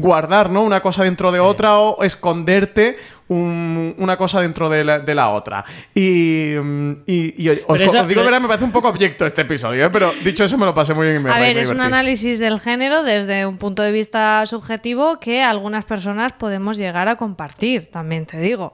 guardar ¿no? una cosa dentro de otra o esconderte un- una cosa dentro de la, de la otra. Y, mm, y- y os, digo, pero- verdad, me parece un poco abyecto este episodio, ¿eh? pero dicho eso me lo pasé muy bien. y me A ver, me es un análisis del género desde un punto de vista subjetivo que algunas personas podemos llegar a compartir, también te digo.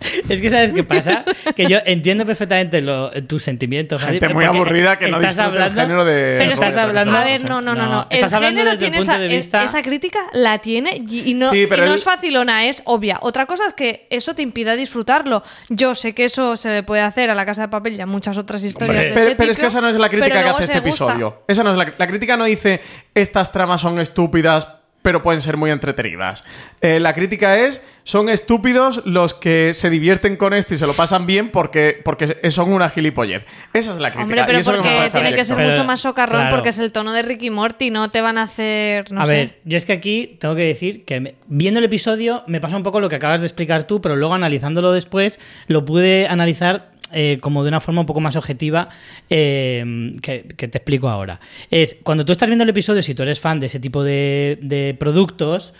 Es que sabes qué pasa, que yo entiendo perfectamente lo- tus sentimientos. Gente muy aburrida que no estás disfruta el hablando- género de- Pero estás de- hablando. A ver, no, no, no, no. El género desde el tiene punto esa, de es- vista. esa crítica, la tiene y, y no, Sí, y pero no él- es facilona, es obvia. Otra cosa es que eso te impida disfrutarlo. Yo sé que eso se le puede hacer a la Casa de Papel y a muchas otras historias Hombre. de Pero, este pero es que esa no es la crítica que hace este gusta. episodio. Esa no es la, la crítica no dice estas tramas son estúpidas, pero pueden ser muy entretenidas. Eh, la crítica es son estúpidos los que se divierten con esto y se lo pasan bien porque, porque son una gilipollez. Esa es la crítica. Hombre, y pero eso es lo que me porque tiene que ser Pero, mucho más socarrón claro. porque es el tono de Ricky Morty, no te van a hacer, no a sé. ver, yo es que aquí tengo que decir que me- viendo el episodio me pasa un poco lo que acabas de explicar tú, pero luego analizándolo después lo pude analizar eh, como de una forma un poco más objetiva eh, que, que te explico ahora. Es cuando tú estás viendo el episodio, si tú eres fan de ese tipo de, de productos,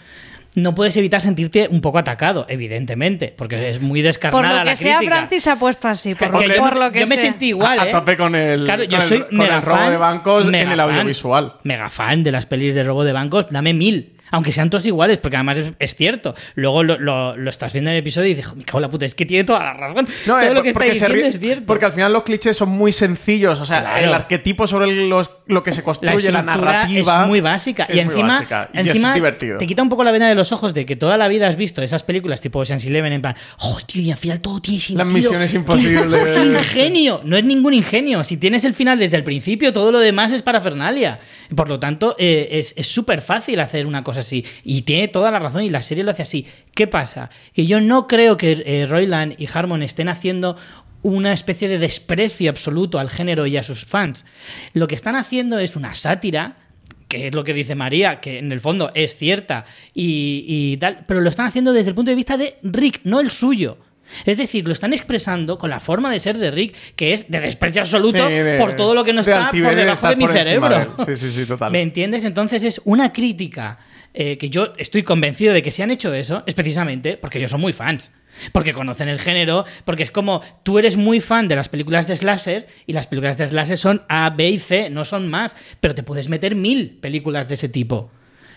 no puedes evitar sentirte un poco atacado, evidentemente, porque es muy Por descarnada lo que la sea, crítica. Francis se ha puesto así. Por, Porque por lo que yo me sentí igual, a, a ¿eh? tope con el, Claro, yo con el- soy con mega el robo fan, de bancos en el fan, audiovisual. Mega fan de las pelis de robo de bancos, dame mil. Aunque sean todos iguales, porque además es, es cierto. Luego lo, lo- lo estás viendo en el episodio y dices, me cago en la puta, es que tiene toda la razón. No, Todo eh, lo que está diciendo ríe- es cierto. Porque al final los clichés son muy sencillos. O sea, Claro. el arquetipo sobre los- lo que se construye, la, narrativa. es muy básica es y muy encima, básica, y encima es divertido. te quita un poco la vena de los ojos de que toda la vida has visto esas películas tipo Ocean's Eleven en plan, oh tío, y al final todo tiene sentido. Las misiones imposibles. ¡Qué ingenio! No es ningún ingenio. Si tienes el final desde el principio, todo lo demás es parafernalia. Por lo tanto, eh, es es súper fácil hacer una cosa así. Y tiene toda la razón y la serie lo hace así. ¿Qué pasa? Que yo no creo que eh, Roiland y Harmon estén haciendo una especie de desprecio absoluto al género y a sus fans. Lo que están haciendo es una sátira que es lo que dice María, que en el fondo es cierta y, y tal, pero lo están haciendo desde el punto de vista de Rick, no el suyo. Es decir, lo están expresando con la forma de ser de Rick, que es de desprecio absoluto Sí, de- por todo lo que no está por de debajo de mi cerebro. de. Sí, sí, sí, total. ¿Me entiendes? Entonces es una crítica eh, que yo estoy convencido de que si han hecho eso es precisamente porque ellos son muy fans. Porque conocen el género, porque es como tú eres muy fan de las películas de slasher y las películas de slasher son A, B y C, no son más, pero te puedes meter mil películas de ese tipo.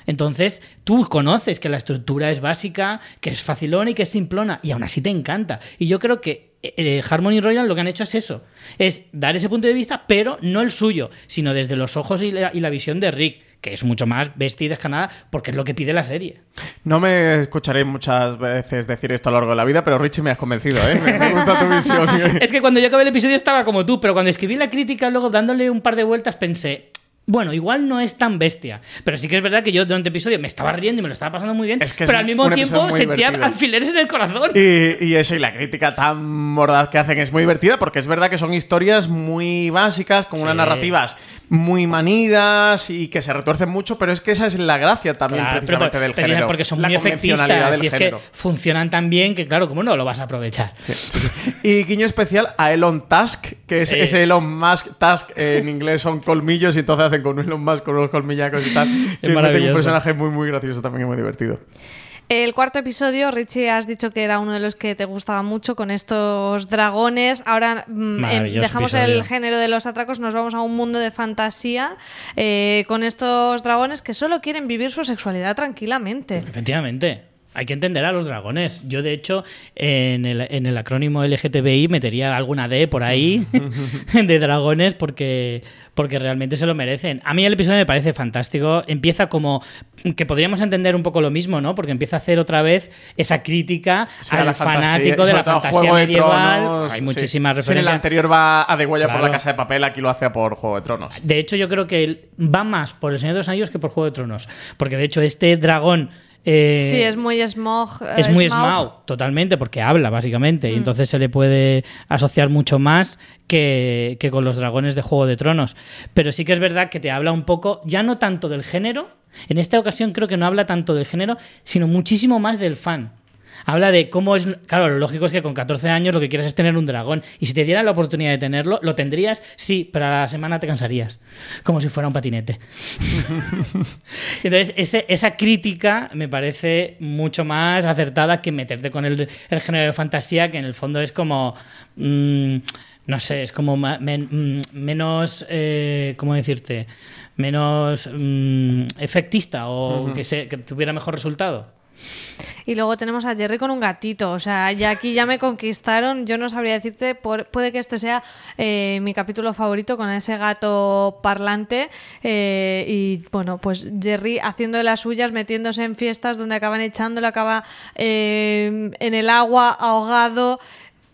Entonces, tú conoces que la estructura es básica, que es facilona y que es simplona, y aún así te encanta. Y yo creo que eh, Harmony Royal lo que han hecho es eso: es dar ese punto de vista, pero no el suyo, sino desde los ojos y la visión de Rick, que es mucho más bestia y descanada, porque es lo que pide la serie. No me escucharé muchas veces decir esto a lo largo de la vida, pero Richie me has convencido, ¿eh? Me, me gusta tu visión. es que cuando yo acabé el episodio estaba como tú, pero cuando escribí la crítica, luego dándole un par de vueltas, pensé. Bueno, igual no es tan bestia, pero sí que es verdad que yo durante el episodio me estaba riendo y me lo estaba pasando muy bien, Es que pero al mismo tiempo sentía divertido. alfileres en el corazón. Y, y eso, y la crítica tan mordaz que hacen es muy divertida porque es verdad que son historias muy básicas, con unas narrativas muy manidas y que se retuercen mucho, pero es que esa es la gracia también Claro, precisamente pero del género. Porque son muy efectistas y es género. que funcionan tan bien que, claro, ¿cómo no lo vas a aprovechar? Y guiño especial a Elon Tusk, que es ese Elon Musk. Tusk eh, en inglés son colmillos y entonces hacen con Elon Musk con unos colmillacos y tal. que meten maravilloso. un personaje muy, muy gracioso también y muy divertido. El cuarto episodio, Richie, has dicho que era uno de los que te gustaba mucho con estos dragones. Ahora mm, em, dejamos episodio. el género de los atracos, nos vamos a un mundo de fantasía eh, con estos dragones que solo quieren vivir su sexualidad tranquilamente. Efectivamente. Hay que entender a los dragones. Yo, de hecho, en el, en el acrónimo LGTBI metería alguna D por ahí de dragones porque, porque realmente se lo merecen. A mí el episodio me parece fantástico. Empieza como que podríamos entender un poco lo mismo, ¿no? Porque empieza a hacer otra vez esa crítica Sí, al fantasía, fanático de la fantasía de medieval. Tronos, Hay sí. muchísimas Si en el referencias. anterior va a de Guaya por la Casa de Papel, aquí lo hace a por Juego de Tronos. De hecho, yo creo que va más por El Señor de los Anillos que por Juego de Tronos. Porque, de hecho, este dragón... eh, sí, es muy smog. eh, es muy. Smaug, totalmente, porque habla, básicamente. Mm. Y entonces se le puede asociar mucho más que, que con los dragones de Juego de Tronos. Pero sí que es verdad que te habla un poco, ya no tanto del género, en esta ocasión creo que no habla tanto del género, sino muchísimo más del fan. Habla de cómo es. Claro, lo lógico es que con 14 años lo que quieres es tener un dragón. Y si te dieran la oportunidad de tenerlo, ¿lo tendrías? Sí, pero a la semana te cansarías. Como si fuera un patinete. Entonces, ese- esa crítica me parece mucho más acertada que meterte con el, el género de fantasía, que en el fondo es como. mm, no sé, es como men- mm, menos. eh, ¿Cómo decirte? Menos mm, efectista o que, se, que tuviera mejor resultado. Y luego tenemos a Jerry con un gatito. O sea, ya aquí ya me conquistaron. Yo no sabría decirte, por- puede que este sea eh, mi capítulo favorito con ese gato parlante. eh, y bueno, pues Jerry haciendo de las suyas, metiéndose en fiestas donde acaban echándolo, acaba eh, en el agua, ahogado.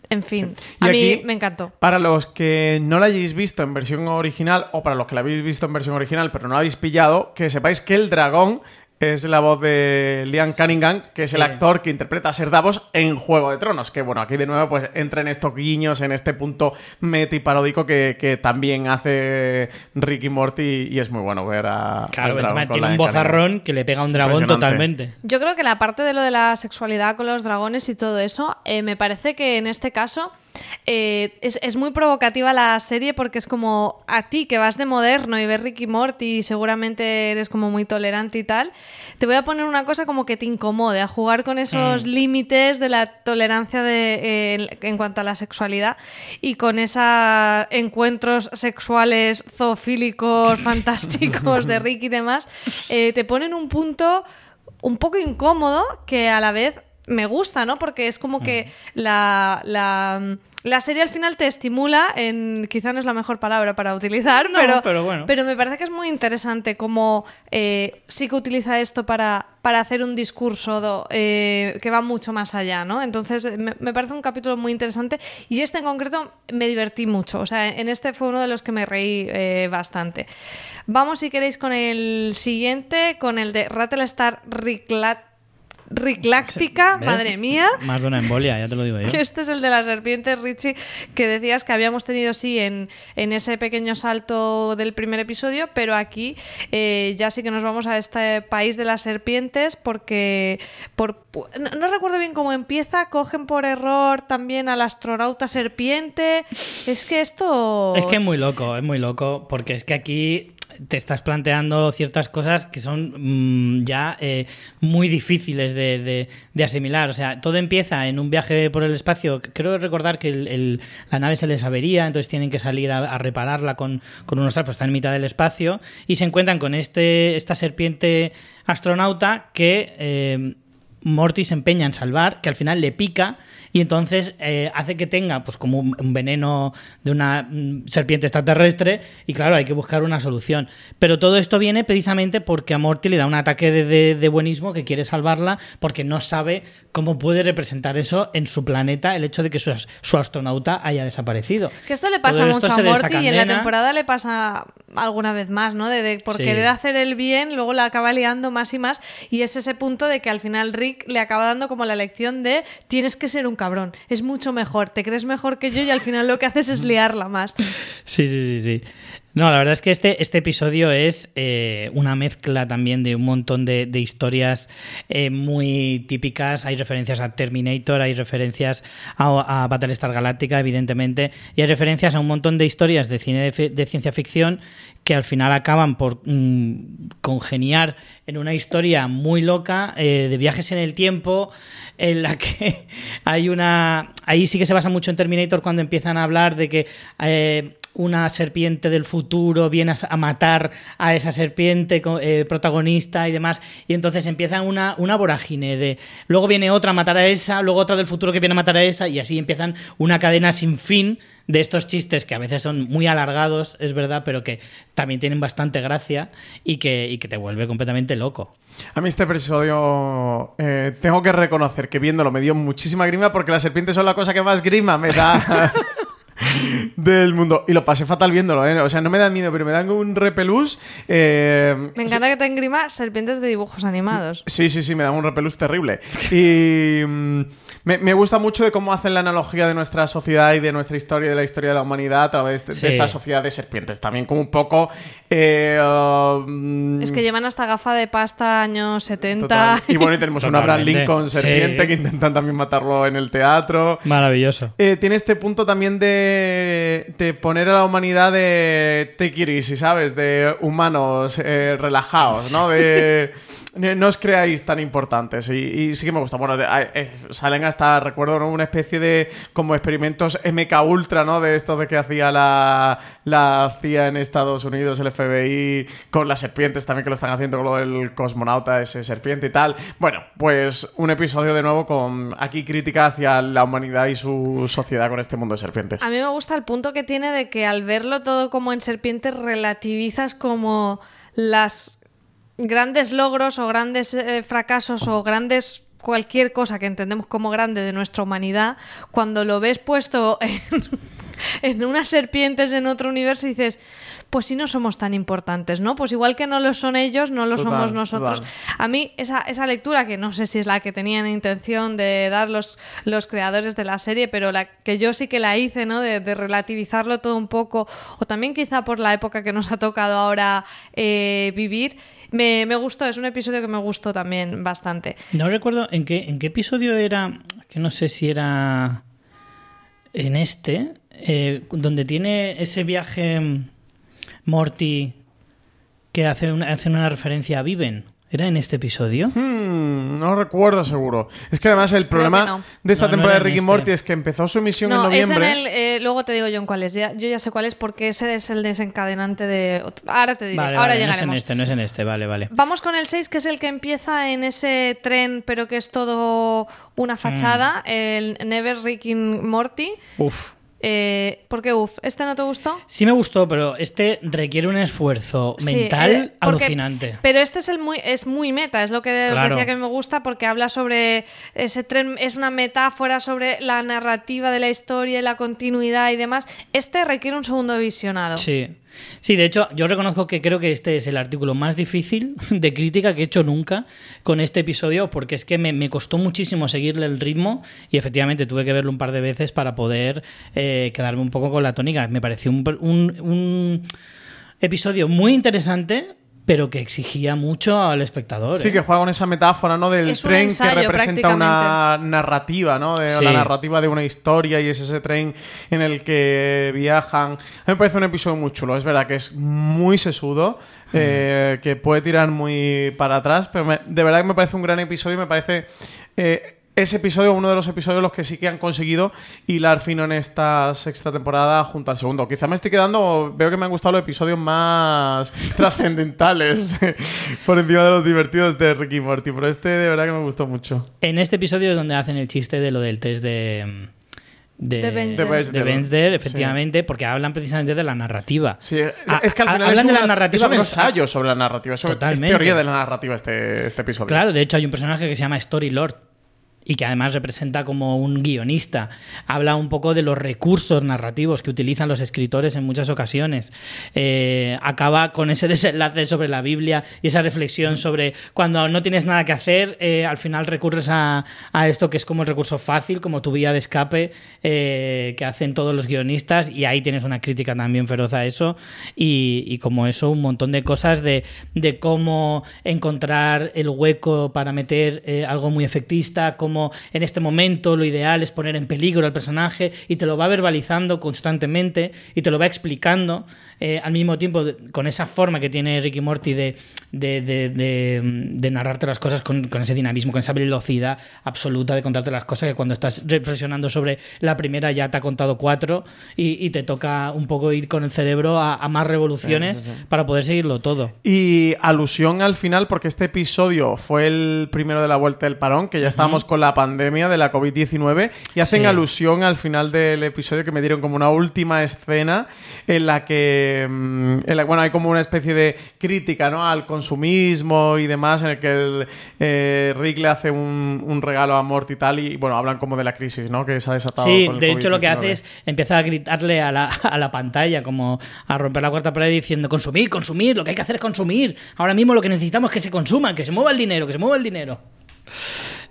En fin, a mí aquí, me encantó. Para los que no la hayáis visto en versión original, o para los que la habéis visto en versión original pero no la habéis pillado, que sepáis que el dragón es la voz de Liam Cunningham, que es el actor que interpreta a Ser Davos en Juego de Tronos. Que bueno, aquí de nuevo pues entra en estos guiños, en este punto meti paródico que, que también hace Ricky Morty y es muy bueno ver a. Claro, encima tiene un Cunningham. bozarrón que le pega a un dragón totalmente. Yo creo que la parte de lo de la sexualidad con los dragones y todo eso, eh, me parece que en este caso eh, es, es muy provocativa la serie porque es como a ti que vas de moderno y ves Ricky Morty y seguramente eres como muy tolerante y tal, te voy a poner una cosa como que te incomode, a jugar con esos Mm. límites de la tolerancia de, eh, en cuanto a la sexualidad y con esos encuentros sexuales zoofílicos fantásticos de Ricky y demás, eh, te ponen un punto un poco incómodo que a la vez me gusta, ¿no? Porque es como que la, la, la serie al final te estimula en... Quizá no es la mejor palabra para utilizar, No, pero, pero bueno. pero me parece que es muy interesante cómo eh, sí que utiliza esto para, para hacer un discurso do- eh, que va mucho más allá, ¿no? Entonces me, me parece un capítulo muy interesante y este en concreto me divertí mucho, o sea, en este fue uno de los que me reí eh, bastante. Vamos, si queréis, con el siguiente, con el de Rattlestar Riclat Ricláctica, ¿Ves? madre mía. Más de una embolia, ya te lo digo yo. Que este es el de las serpientes, Richie, que decías que habíamos tenido, sí, en, en ese pequeño salto del primer episodio, pero aquí eh, ya sí que nos vamos a este país de las serpientes porque, por, no, no recuerdo bien cómo empieza, cogen por error también al astronauta serpiente. Es que esto... Es que es muy loco, es muy loco, porque es que aquí te estás planteando ciertas cosas que son mm, ya eh, muy difíciles de, de- asimilar. O sea, todo empieza en un viaje por el espacio. Creo recordar que la nave se les avería, entonces tienen que salir a, a repararla con, con unos trapos, está en mitad del espacio, y se encuentran con este, esta serpiente astronauta que... eh, Morty se empeña en salvar, que al final le pica y entonces eh, hace que tenga pues como un, un veneno de una mm, serpiente extraterrestre y claro, hay que buscar una solución. Pero todo esto viene precisamente porque a Morty le da un ataque de, de- de buenismo que quiere salvarla porque no sabe cómo puede representar eso en su planeta el hecho de que su, su astronauta haya desaparecido. Que esto le pasa Todo mucho a Morty y en la temporada le pasa alguna vez más, ¿no? De, de- por Sí. querer hacer el bien, luego la acaba liando más y más y es ese punto de que al final Rick le acaba dando como la lección de tienes que ser un cabrón, es mucho mejor, te crees mejor que yo y al final lo que haces es liarla más. Sí, sí, sí, sí. No, la verdad es que este, este episodio es eh, una mezcla también de un montón de, de historias eh, muy típicas. Hay referencias a Terminator, hay referencias a, a Battlestar Galactica, evidentemente, y hay referencias a un montón de historias de cine de, ciencia ficción que al final acaban por mm, congeniar en una historia muy loca eh, de viajes en el tiempo en la que hay una ahí sí que se basa mucho en Terminator cuando empiezan a hablar de que una serpiente del futuro viene a, matar a esa serpiente eh, protagonista y demás y entonces empieza una, una vorágine de luego viene otra a matar a esa luego otra del futuro que viene a matar a esa y así empiezan una cadena sin fin de estos chistes que a veces son muy alargados, es verdad, pero que también tienen bastante gracia y que, y que te vuelve completamente loco. A mí este episodio eh, tengo que reconocer que viéndolo me dio muchísima grima porque las serpientes son la cosa que más grima me da del mundo. Y lo pasé fatal viéndolo, ¿eh? O sea, no me da miedo, pero me dan un repelús. eh, Me encanta que te engrima serpientes de dibujos animados. Sí, sí, sí, me da un repelús terrible. Y mm, me, me gusta mucho de cómo hacen la analogía de nuestra sociedad y de nuestra historia y de la historia de la humanidad a través de, esta sociedad de serpientes. También como un poco... eh, mm, Es que llevan hasta gafa de pasta años 70. total. Y bueno, y tenemos un Abraham. Lincoln serpiente Sí. que intentan también matarlo en el teatro. Maravilloso. Eh, tiene este punto también de, de poner a la humanidad de take it easy, ¿sabes? De humanos eh, relajados, ¿no? De no os creáis tan importantes. Y, y sí que me gusta. Bueno, de- salen hasta, recuerdo, ¿no? una especie de como experimentos MK Ultra, ¿no? De esto de que hacía la, la CIA en Estados Unidos, el FBI, con las serpientes también que lo están haciendo con lo del cosmonauta, ese serpiente y tal. Bueno, pues un episodio de nuevo con aquí crítica hacia la humanidad y su sociedad con este mundo de serpientes. A mí me gusta el punto que tiene de que al verlo todo como en serpientes relativizas como las grandes logros o grandes eh, fracasos o grandes cualquier cosa que entendemos como grande de nuestra humanidad, cuando lo ves puesto en, en unas serpientes en otro universo y dices, pues si no somos tan importantes, ¿no? Pues igual que no lo son ellos, no lo Total, somos nosotros. total. A mí esa, esa lectura, que no sé si es la que tenían intención de dar los, los creadores de la serie, pero la que yo sí que la hice, ¿no? De, de relativizarlo todo un poco, o también quizá por la época que nos ha tocado ahora eh, vivir, me, me gustó, es un episodio que me gustó también bastante. No recuerdo en qué, en qué episodio era, que no sé si era... en este, eh, donde tiene ese viaje mm, Morty que hace una, hace una referencia a Viven. ¿Era en este episodio? Hmm, no recuerdo seguro. Es que además el problema no. de esta No, temporada de Ricky este. Morty es que empezó su misión en No, es en noviembre. el. eh, luego te digo yo en cuál es. Ya- yo ya sé cuál es porque ese es el desencadenante de. Ahora te diré. Vale, ahora vale, no es en llegaremos. este, no es en este, vale, vale. Vamos con el 6, que es el que empieza en ese tren, pero que es todo una fachada. Mm. El Never Rick and Morty. Uf. Eh, ¿Por qué uf? ¿Este no te gustó? Sí me gustó, pero este requiere un esfuerzo Sí, mental eh, porque- alucinante. Pero este es el muy es muy meta, es lo que os decía que me gusta porque habla sobre ese tren es una metáfora sobre la narrativa de la historia y la continuidad y demás. Este requiere un segundo visionado. Sí. Sí, de hecho, yo reconozco que creo que este es el artículo más difícil de crítica que he hecho nunca con este episodio, porque es que me, costó muchísimo seguirle el ritmo y efectivamente tuve que verlo un par de veces para poder eh, quedarme un poco con la tónica. Me pareció un, un- un episodio muy interesante, pero que exigía mucho al espectador. Sí, ¿eh? que juega con esa metáfora, ¿no? Del Es un tren ensayo, que representa una narrativa, ¿no? De, Sí. La narrativa de una historia y es ese tren en el que viajan. A mí me parece un episodio muy chulo. Es verdad que es muy sesudo, eh, que puede tirar muy para atrás, pero me- de verdad que me parece un gran episodio y me parece... eh, ese episodio, uno de los episodios los que sí que han conseguido hilar fino en esta sexta temporada junto al segundo. Quizá me estoy quedando, veo que me han gustado los episodios más trascendentales por encima de los divertidos de Ricky Morty, pero este de verdad que me gustó mucho. En este episodio es donde hacen el chiste de lo del test de. De, De. De Bensder. de Sí. efectivamente, porque hablan precisamente de la narrativa. Sí, es, A- es que al final es, hablan de la narrativa, es un ensayo sobre la narrativa, es, es teoría de la narrativa este, este episodio. Claro, de hecho hay un personaje que se llama Story Lord y que además representa como un guionista. Habla un poco de los recursos narrativos que utilizan los escritores en muchas ocasiones. Eh, acaba con ese desenlace sobre la Biblia y esa reflexión sobre cuando no tienes nada que hacer, eh, al final recurres a, a esto que es como el recurso fácil, como tu vía de escape eh, que hacen todos los guionistas y ahí tienes una crítica también feroz a eso y, y como eso un montón de cosas de, de cómo encontrar el hueco para meter algo muy efectista, cómo en este momento lo ideal es poner en peligro al personaje y te lo va verbalizando constantemente y te lo va explicando eh, al mismo tiempo de- con esa forma que tiene Ricky Morty de, de, de- narrarte las cosas con, con ese dinamismo, con esa velocidad absoluta de contarte las cosas que cuando estás reflexionando sobre la primera ya te ha contado cuatro y, y te toca un poco ir con el cerebro a, a más revoluciones Sí, sí, sí. para poder seguirlo todo. Y alusión al final, porque este episodio fue el primero de la vuelta del parón, que ya estábamos con la pandemia de la COVID-19, y hacen alusión al final del episodio que me dieron como una última escena en la que, mm, en la- bueno, hay como una especie de crítica ¿no? al consumismo y demás, en el que el, eh, Rick le hace un, un regalo a Morty y tal, y bueno, hablan como de la crisis ¿no? que se ha desatado. Sí, con el de hecho lo que COVID-19. hace es empezar a gritarle a la, a la pantalla, como a romper la cuarta pared diciendo consumir, consumir, lo que hay que hacer es consumir. Ahora mismo lo que necesitamos es que se consuma, que se mueva el dinero, que se mueva el dinero.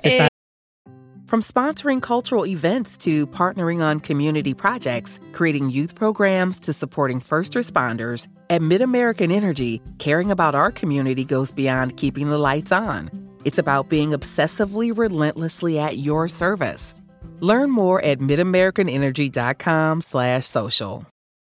Está- From sponsoring cultural events to partnering on community projects, creating youth programs to supporting first responders, at MidAmerican Energy, caring about our community goes beyond keeping the lights on. It's about being obsessively relentlessly at your service. Learn more at midamericanenergy.com slash social.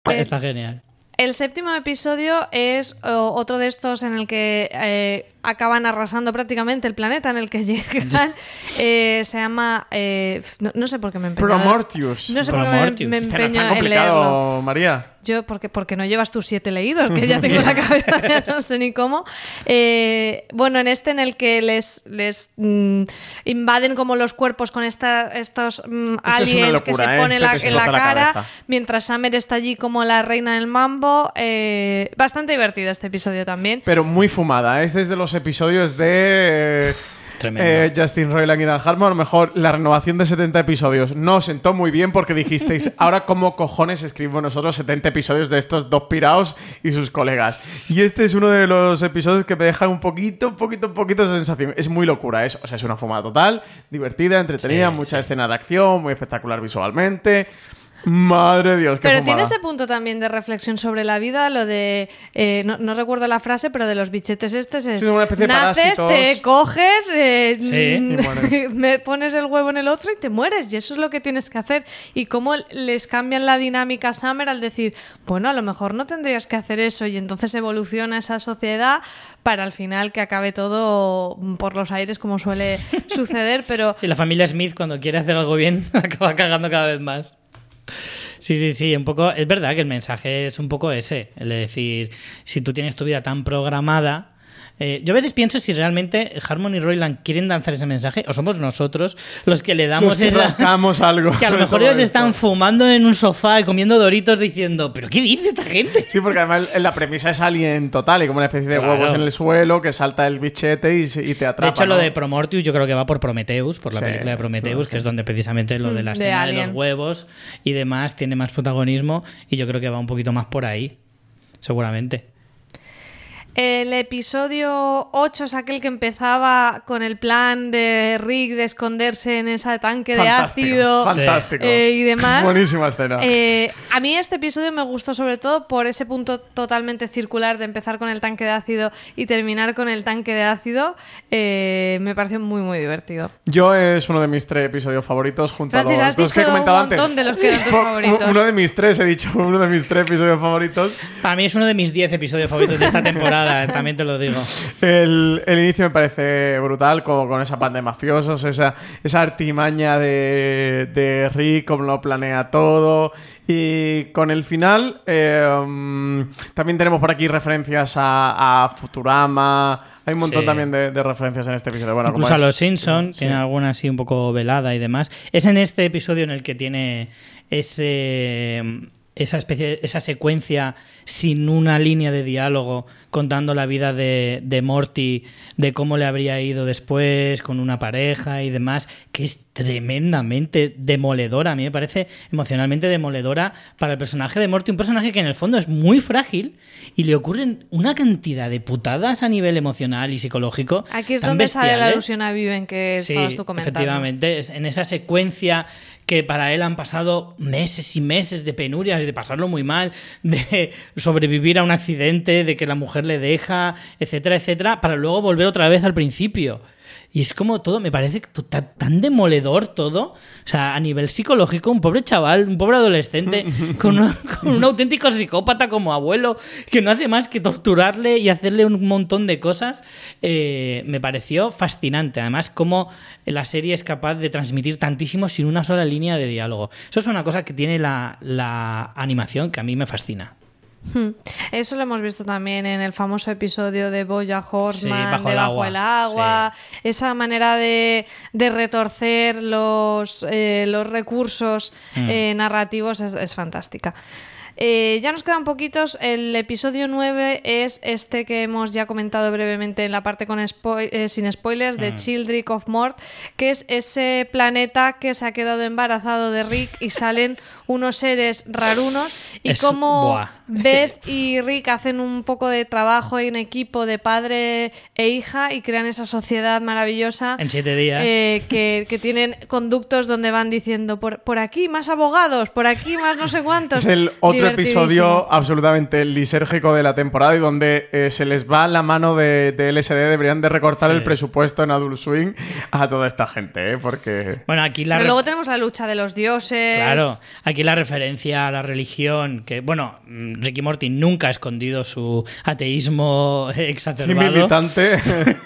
está genial. El séptimo episodio es otro de estos en el que eh, acaban arrasando prácticamente el planeta en el que llegan. Eh, se llama. eh, no, no sé por qué me empeño. Promortius. No sé por qué me, me Este no es empeño en leerlo. complicado, María. Yo, porque, porque no llevas tus siete leídos, que ya tengo en la cabeza, ya no sé ni cómo. Eh, bueno, en este en el que les, les mm, invaden como los cuerpos con esta, estos mm, aliens que se ponen Este la- en la la cara, mientras Summer está allí como la reina del mambo. Eh, bastante divertido este episodio también. Pero muy fumada. Es desde los episodios de. eh, eh, Justin Roiland y Dan Harmon. A lo mejor la renovación de 70 episodios no os sentó muy bien porque dijisteis, ahora cómo cojones escribimos nosotros 70 episodios de estos dos piraos y sus colegas. Y este es uno de los episodios que me deja un poquito, un poquito, un poquito de sensación. Es muy locura, es, o sea, es una fumada total, divertida, entretenida, Sí, mucha sí. escena de acción, muy espectacular visualmente. Madre de Dios, qué Pero tiene ese punto también de reflexión sobre la vida, lo de. eh, no, no recuerdo la frase, pero de los bichetes estos es. Sí, es una especie de naces, parásitos. te coges, eh, Sí, mm, y me pones el huevo en el otro y te mueres. Y eso es lo que tienes que hacer. Y cómo les cambian la dinámica a Summer al decir, bueno, a lo mejor no tendrías que hacer eso. Y entonces evoluciona esa sociedad para al final que acabe todo por los aires, como suele suceder. Pero Sí, la familia Smith cuando quiere hacer algo bien acaba cagando cada vez más. Sí, sí, sí, un poco. Es verdad que el mensaje es un poco ese, el de decir, si tú tienes tu vida tan programada. Eh, yo a veces pienso si realmente Harmon y Royland quieren lanzar ese mensaje o somos nosotros los que le damos que esa- rascamos algo. Que a lo mejor ellos esto. están fumando en un sofá y comiendo doritos diciendo, ¿pero qué dice esta gente? Sí, porque además la premisa es alien total y como una especie de Claro. huevos en el suelo que salta el bichete y, y te atrapa. De hecho, lo de Prometheus yo creo que va por Prometheus, por la Sí, película de Prometheus, que es donde precisamente lo de la De escena de, los huevos y demás tiene más protagonismo y yo creo que va un poquito más por ahí, seguramente. El episodio 8 es aquel que empezaba con el plan de Rick de esconderse en ese tanque de ácido Fantástico. eh, y demás. Buenísima escena. Eh, a mí este episodio me gustó sobre todo por ese punto totalmente circular de empezar con el tanque de ácido y terminar con el tanque de ácido. Eh, me pareció muy, muy divertido. Yo es uno de mis tres episodios favoritos junto Francis, a has los, los que he dicho comentado un montón antes. de los que eran tus Uno- favoritos. Uno de mis tres, he dicho, uno de mis tres episodios favoritos. Para mí es uno de mis 10 episodios favoritos de esta temporada, también te lo digo. El, el inicio me parece brutal, como con esa banda de mafiosos, esa, esa artimaña de, de Rick, cómo lo planea todo. Y con el final, eh, también tenemos por aquí referencias a, a Futurama. Hay un montón Sí. también de, de referencias en este episodio. Bueno, como Incluso a es- los Simpsons, sí. tiene alguna así un poco velada y demás. Es en este episodio en el que tiene ese esa especie esa secuencia sin una línea de diálogo contando la vida de, de Morty, de cómo le habría ido después con una pareja y demás, que es tremendamente demoledora. A mí me parece emocionalmente demoledora para el personaje de Morty, un personaje que en el fondo es muy frágil y le ocurren una cantidad de putadas a nivel emocional y psicológico. Aquí es donde sale la alusión a Viven que Sí, estabas tú comentando. efectivamente. Es en esa secuencia que para él han pasado meses y meses de penurias y de pasarlo muy mal, de sobrevivir a un accidente, de que la mujer le deja, etcétera, etcétera, para luego volver otra vez al principio. Y es como todo, me parece to- ta- tan demoledor todo. O sea, a nivel psicológico, un pobre chaval, un pobre adolescente, con, un- con un auténtico psicópata como abuelo, que no hace más que torturarle y hacerle un montón de cosas, eh, me pareció fascinante. Además, cómo la serie es capaz de transmitir tantísimo sin una sola línea de diálogo. Eso es una cosa que tiene la, la animación que a mí me fascina. Hmm. Eso lo hemos visto también en el famoso episodio de Boya Horseman, Sí, Bajo de el Bajo agua. el agua. Esa manera de, de retorcer los, eh, los recursos Mm. eh, narrativos es, es fantástica. Eh, ya nos quedan poquitos. El episodio 9 es este que hemos ya comentado brevemente en la parte con spo- eh, sin spoilers Mm. de Childrick of Mort, que es ese planeta que se ha quedado embarazado de Rick y salen unos seres rarunos y Es- buah. Beth y Rick hacen un poco de trabajo en equipo de padre e hija y crean esa sociedad maravillosa En siete días. eh, que, que tienen conductos donde van diciendo por, por aquí más abogados, por aquí más no sé cuántos. Es el otro episodio absolutamente lisérgico de la temporada y donde eh, se les va la mano de, de LSD. Deberían de recortar Sí. el presupuesto en Adult Swing a toda esta gente, ¿eh? Porque... Bueno, aquí la Pero luego tenemos la lucha de los dioses. Claro, aquí la referencia a la religión, que bueno, mm, Ricky Morty nunca ha escondido su ateísmo Sí, exacerbado. militante.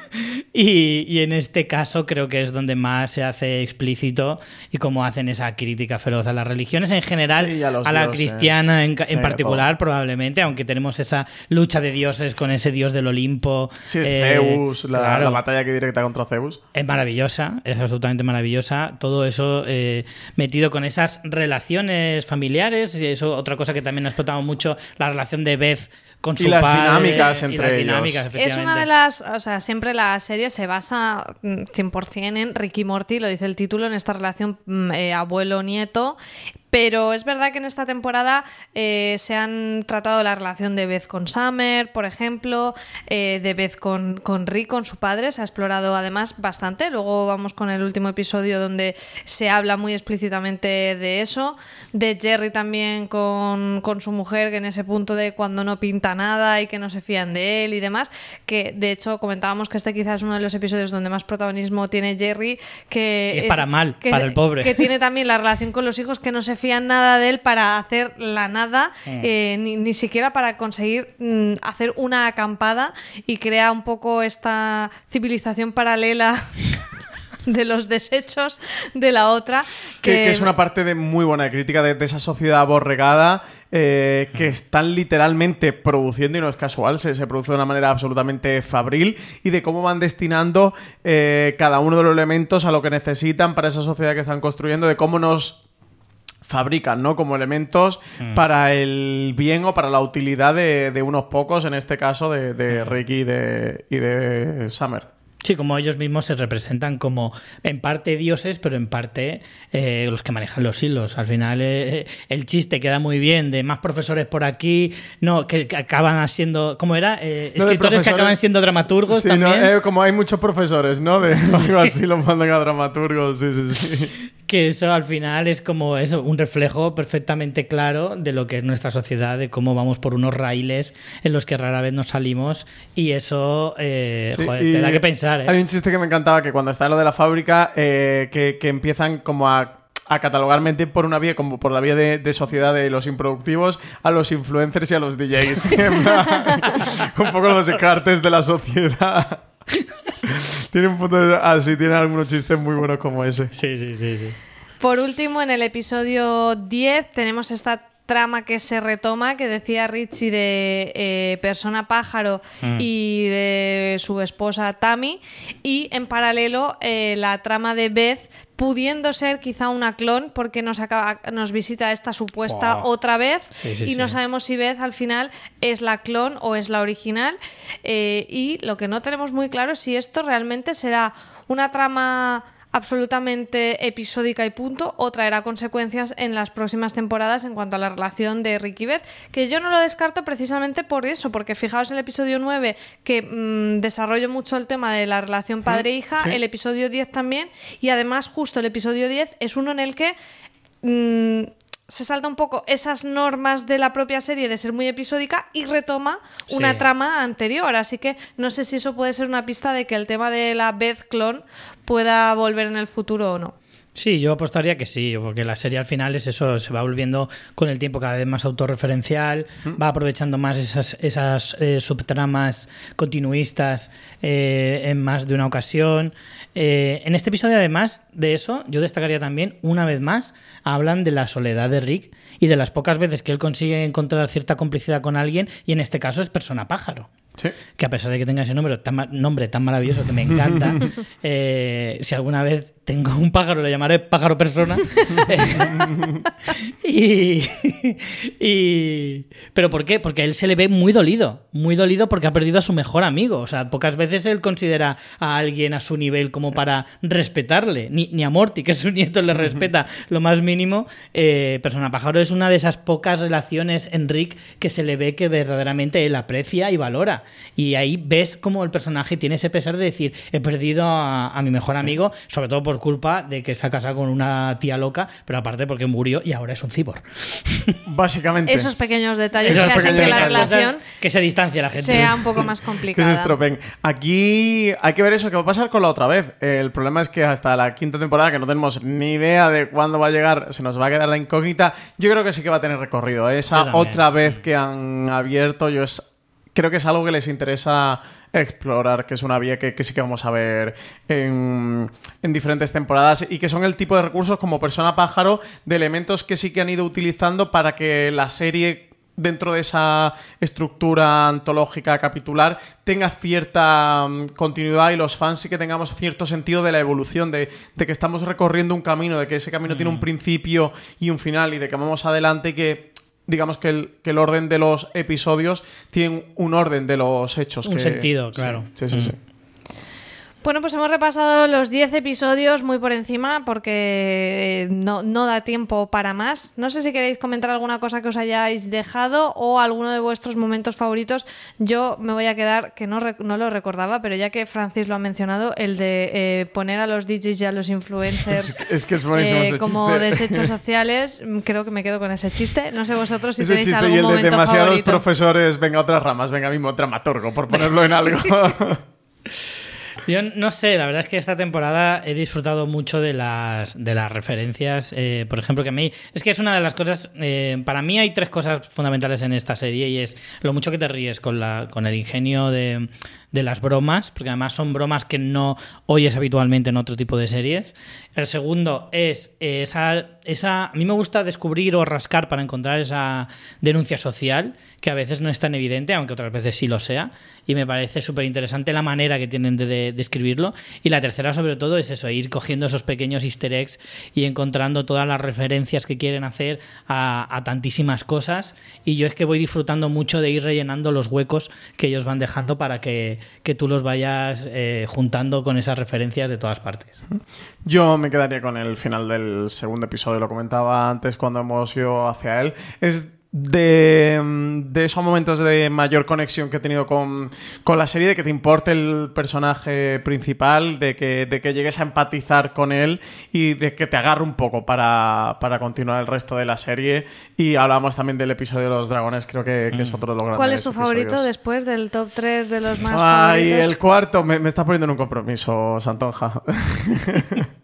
Y, y en este caso creo que es donde más se hace explícito y cómo hacen esa crítica feroz a las religiones en general, Sí, a la dioses. cristiana en, Sí, en particular probablemente, aunque tenemos esa lucha de dioses con ese dios del Olimpo. Sí, es eh, Zeus, la, claro. la batalla que directa contra Zeus. Es maravillosa, es absolutamente maravillosa. Todo eso eh, metido con esas relaciones familiares. Y eso, otra cosa que también ha explotado mucho, la relación de Beth con Y su las padre. dinámicas y entre las ellos. dinámicas, Es una de las, o sea, siempre la serie se basa mm, 100% en Ricky Morty, lo dice el título, en esta relación mm, eh, abuelo-nieto, Pero es verdad que en esta temporada eh, se han tratado la relación de Beth con Summer, por ejemplo, eh, de Beth con, con Rick, con su padre, se ha explorado además bastante. Luego vamos con el último episodio donde se habla muy explícitamente de eso, de Jerry también con, con su mujer, que en ese punto de cuando no pinta nada y que no se fían de él y demás, que de hecho comentábamos que este quizás es uno de los episodios donde más protagonismo tiene Jerry, que Y es para mal, que- para el pobre. que tiene también la relación con los hijos que no se fían nada de él para hacer la nada, Mm. eh, ni, ni siquiera para conseguir mm, hacer una acampada y crea un poco esta civilización paralela de los desechos de la otra. Que, Que, que es una parte de muy buena crítica de, de esa sociedad aborregada eh, que están literalmente produciendo, y no es casual, se, se produce de una manera absolutamente fabril, y de cómo van destinando eh, cada uno de los elementos a lo que necesitan para esa sociedad que están construyendo, de cómo nos fabrican, ¿no? Como elementos para el bien o para la utilidad de, de unos pocos, en este caso de, de Ricky y de, y de Summer. Sí, como ellos mismos se representan como en parte dioses, pero en parte eh, los que manejan los hilos. Al final eh, el chiste queda muy bien de más profesores por aquí, no, que, que acaban siendo, ¿cómo era? Eh, No, escritores que acaban siendo dramaturgos Sí, también. ¿no? Eh, como hay muchos profesores, ¿no? De algo así los mandan a dramaturgos, sí, sí, sí. Que eso al final es como eso, un reflejo perfectamente claro de lo que es nuestra sociedad, de cómo vamos por unos raíles en los que rara vez nos salimos y eso eh, Sí, joder, y te da que pensar. ¿eh? Hay un chiste que me encantaba que cuando está en lo de la fábrica, eh, que, que empiezan como a a catalogar mente por una vía como por la vía de, de sociedad de los improductivos a los influencers y a los DJs un poco los descartes de la sociedad tiene un punto de, así tiene algunos chistes muy buenos como ese. Sí sí sí sí. Por último, en el episodio 10 tenemos esta trama que se retoma, que decía Richie de eh, persona pájaro Mm. y de su esposa Tammy, y en paralelo eh, la trama de Beth pudiendo ser quizá una clon porque nos, acaba- nos visita esta supuesta otra vez Sí, sí, y no sí. sabemos si Beth al final es la clon o es la original Eh, y lo que no tenemos muy claro es si esto realmente será una trama absolutamente episódica y punto o traerá consecuencias en las próximas temporadas en cuanto a la relación de Ricky y Beth, que yo no lo descarto precisamente por eso, porque fijaos el episodio 9 que mm, desarrollo mucho el tema de la relación padre-hija, sí. el episodio 10 también, y además justo el episodio 10 es uno en el que mm, se salta un poco esas normas de la propia serie de ser muy episódica y retoma Sí. una trama anterior. Así que no sé si eso puede ser una pista de que el tema de la Beth clon pueda volver en el futuro o no. Sí, yo apostaría que sí, porque la serie al final es eso, se va volviendo con el tiempo cada vez más autorreferencial, va aprovechando más esas, esas eh, subtramas continuistas eh, en más de una ocasión. Eh, en este episodio, además de eso, yo destacaría también, una vez más, hablan de la soledad de Rick y de las pocas veces que él consigue encontrar cierta complicidad con alguien, y en este caso es persona pájaro. Sí. Que a pesar de que tenga ese nombre tan, nombre tan maravilloso que me encanta, eh, si alguna vez tengo un pájaro, le llamaré pájaro persona. y, y- ¿Pero por qué? Porque a él se le ve muy dolido, muy dolido porque ha perdido a su mejor amigo. O sea, pocas veces él considera a alguien a su nivel como para respetarle. Ni, ni a Morty, que es su nieto, le respeta lo más mínimo. Eh, persona pájaro es una de esas pocas relaciones en Rick que se le ve que verdaderamente él aprecia y valora. Y ahí ves cómo el personaje tiene ese pesar de decir, he perdido a, a mi mejor amigo, sobre todo por culpa de que se ha casado con una tía loca, pero aparte porque murió y ahora es un cibor. básicamente Esos pequeños detalles Esos que hacen que la detalles. relación que se distancia la gente. sea un poco más que se complicada. estropen. Aquí hay que ver eso que va a pasar con la otra vez. El problema es que hasta la quinta temporada, que no tenemos ni idea de cuándo va a llegar, se nos va a quedar la incógnita. Yo creo que sí que va a tener recorrido. Esa otra vez que han abierto, yo es, creo que es algo que les interesa explorar, que es una vía que, que sí que vamos a ver en, en diferentes temporadas y que son el tipo de recursos como persona pájaro de elementos que sí que han ido utilizando para que la serie dentro de esa estructura antológica capitular tenga cierta mm, continuidad y los fans sí que tengamos cierto sentido de la evolución, de, de que estamos recorriendo un camino, de que ese camino tiene un principio y un final y de que vamos adelante y que digamos que el, que el orden de los episodios tiene un orden de los hechos. Un que- sentido, sí, claro. Sí, sí, sí. Bueno, pues hemos repasado los 10 episodios muy por encima porque eh, no, no da tiempo para más. No sé si queréis comentar alguna cosa que os hayáis dejado o alguno de vuestros momentos favoritos. Yo me voy a quedar, que no, no lo recordaba, pero ya que Francis lo ha mencionado, el de eh, poner a los DJs y a los influencers Es que- es que es eh, como chiste. desechos sociales. Mm, Creo que me quedo con ese chiste. No sé vosotros si Ese tenéis algún y el de momento demasiados favorito. profesores, venga otras ramas, venga mismo dramaturgo, por ponerlo en algo. Yo no sé, la verdad es que esta temporada he disfrutado mucho de las, de las referencias. eh, por ejemplo, que a mí. Es que es una de las cosas. eh, para mí hay tres cosas fundamentales en esta serie y es lo mucho que te ríes con, la, con el ingenio de, de las bromas, porque además son bromas que no oyes habitualmente en otro tipo de series. El segundo es eh, esa, esa. A mí me gusta descubrir o rascar para encontrar esa denuncia social que a veces no es tan evidente, aunque otras veces sí lo sea. Y me parece súper interesante la manera que tienen de, de- de escribirlo. Y la tercera, sobre todo, es eso, ir cogiendo esos pequeños easter eggs y encontrando todas las referencias que quieren hacer a tantísimas cosas. Y yo es que voy disfrutando mucho de ir rellenando los huecos que ellos van dejando para que, que tú los vayas eh, juntando con esas referencias de todas partes. Yo me quedaría con el final del segundo episodio, lo comentaba antes cuando hemos ido hacia él. De, mm, de esos momentos de mayor conexión que he tenido con, con la serie, de que te importe el personaje principal, de que, de que llegues a empatizar con él y de que te agarre un poco para, para continuar el resto de la serie. Y hablamos también del episodio de los dragones, creo que, que es otro de los grandes ¿Cuál es tu favorito episodios. después del top 3 de los más Ay, favoritos? el cuarto me, me está poniendo en un compromiso, Santonja.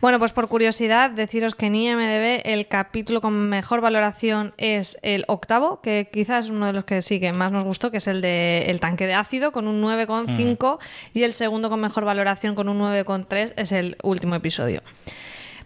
Bueno, pues por curiosidad, deciros que en IMDB el capítulo con mejor valoración es el octavo, que quizás es uno de los que sí que más nos gustó, que es el de El tanque de ácido, con un 9,5, y el segundo con mejor valoración, con un 9,3, es el último episodio.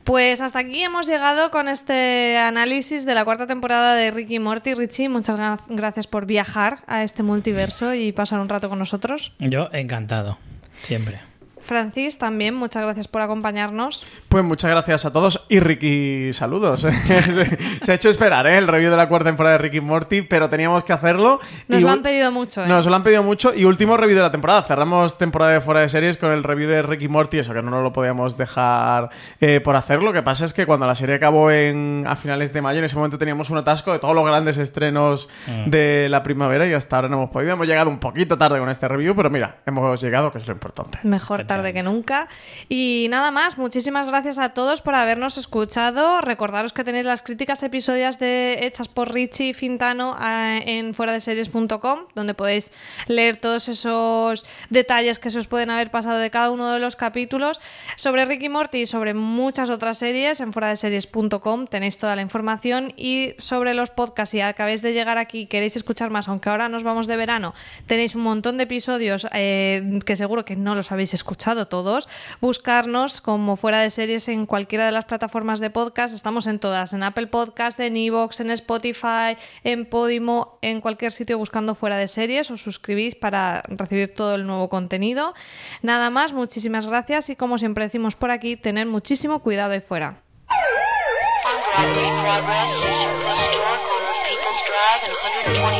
Pues hasta aquí hemos llegado con este análisis de la cuarta temporada de Ricky Morty. Richie, muchas gra- gracias por viajar a este multiverso y pasar un rato con nosotros. Yo encantado, siempre. Francis, también, muchas gracias por acompañarnos. Pues muchas gracias a todos y Ricky, saludos. se, se ha hecho esperar ¿eh? el review de la cuarta temporada de Ricky Morty, pero teníamos que hacerlo. Nos Y lo han pedido mucho, ¿eh? Nos lo han pedido mucho y último review de la temporada. Cerramos temporada de fuera de series con el review de Ricky Morty, eso que no nos lo podíamos dejar eh, por hacer. Lo que pasa es que cuando la serie acabó en, a finales de mayo, en ese momento teníamos un atasco de todos los grandes estrenos Mm. de la primavera y hasta ahora no hemos podido. Hemos llegado un poquito tarde con este review, pero mira, hemos llegado, que es lo importante. Mejor tarde que nunca. Y nada más, muchísimas gracias a todos por habernos escuchado. Recordaros que tenéis las críticas episodias de, hechas por Richie Fintano eh, en fuera de series.com, donde podéis leer todos esos detalles que se os pueden haber pasado de cada uno de los capítulos. Sobre Ricky Morty y sobre muchas otras series en fuera de series.com tenéis toda la información. Y sobre los podcasts, si acabáis de llegar aquí y queréis escuchar más, aunque ahora nos vamos de verano, tenéis un montón de episodios eh, que seguro que no los habéis escuchado todos. Buscarnos como fuera de series en cualquiera de las plataformas de podcast. Estamos en todas, en Apple Podcast, en Evox, en Spotify, en Podimo, en cualquier sitio buscando fuera de series. Os suscribís para recibir todo el nuevo contenido. Nada más, muchísimas gracias y como siempre decimos por aquí, tener muchísimo cuidado ahí fuera. Broadway Progress, Surplus Store, corner of People's Drive and 124th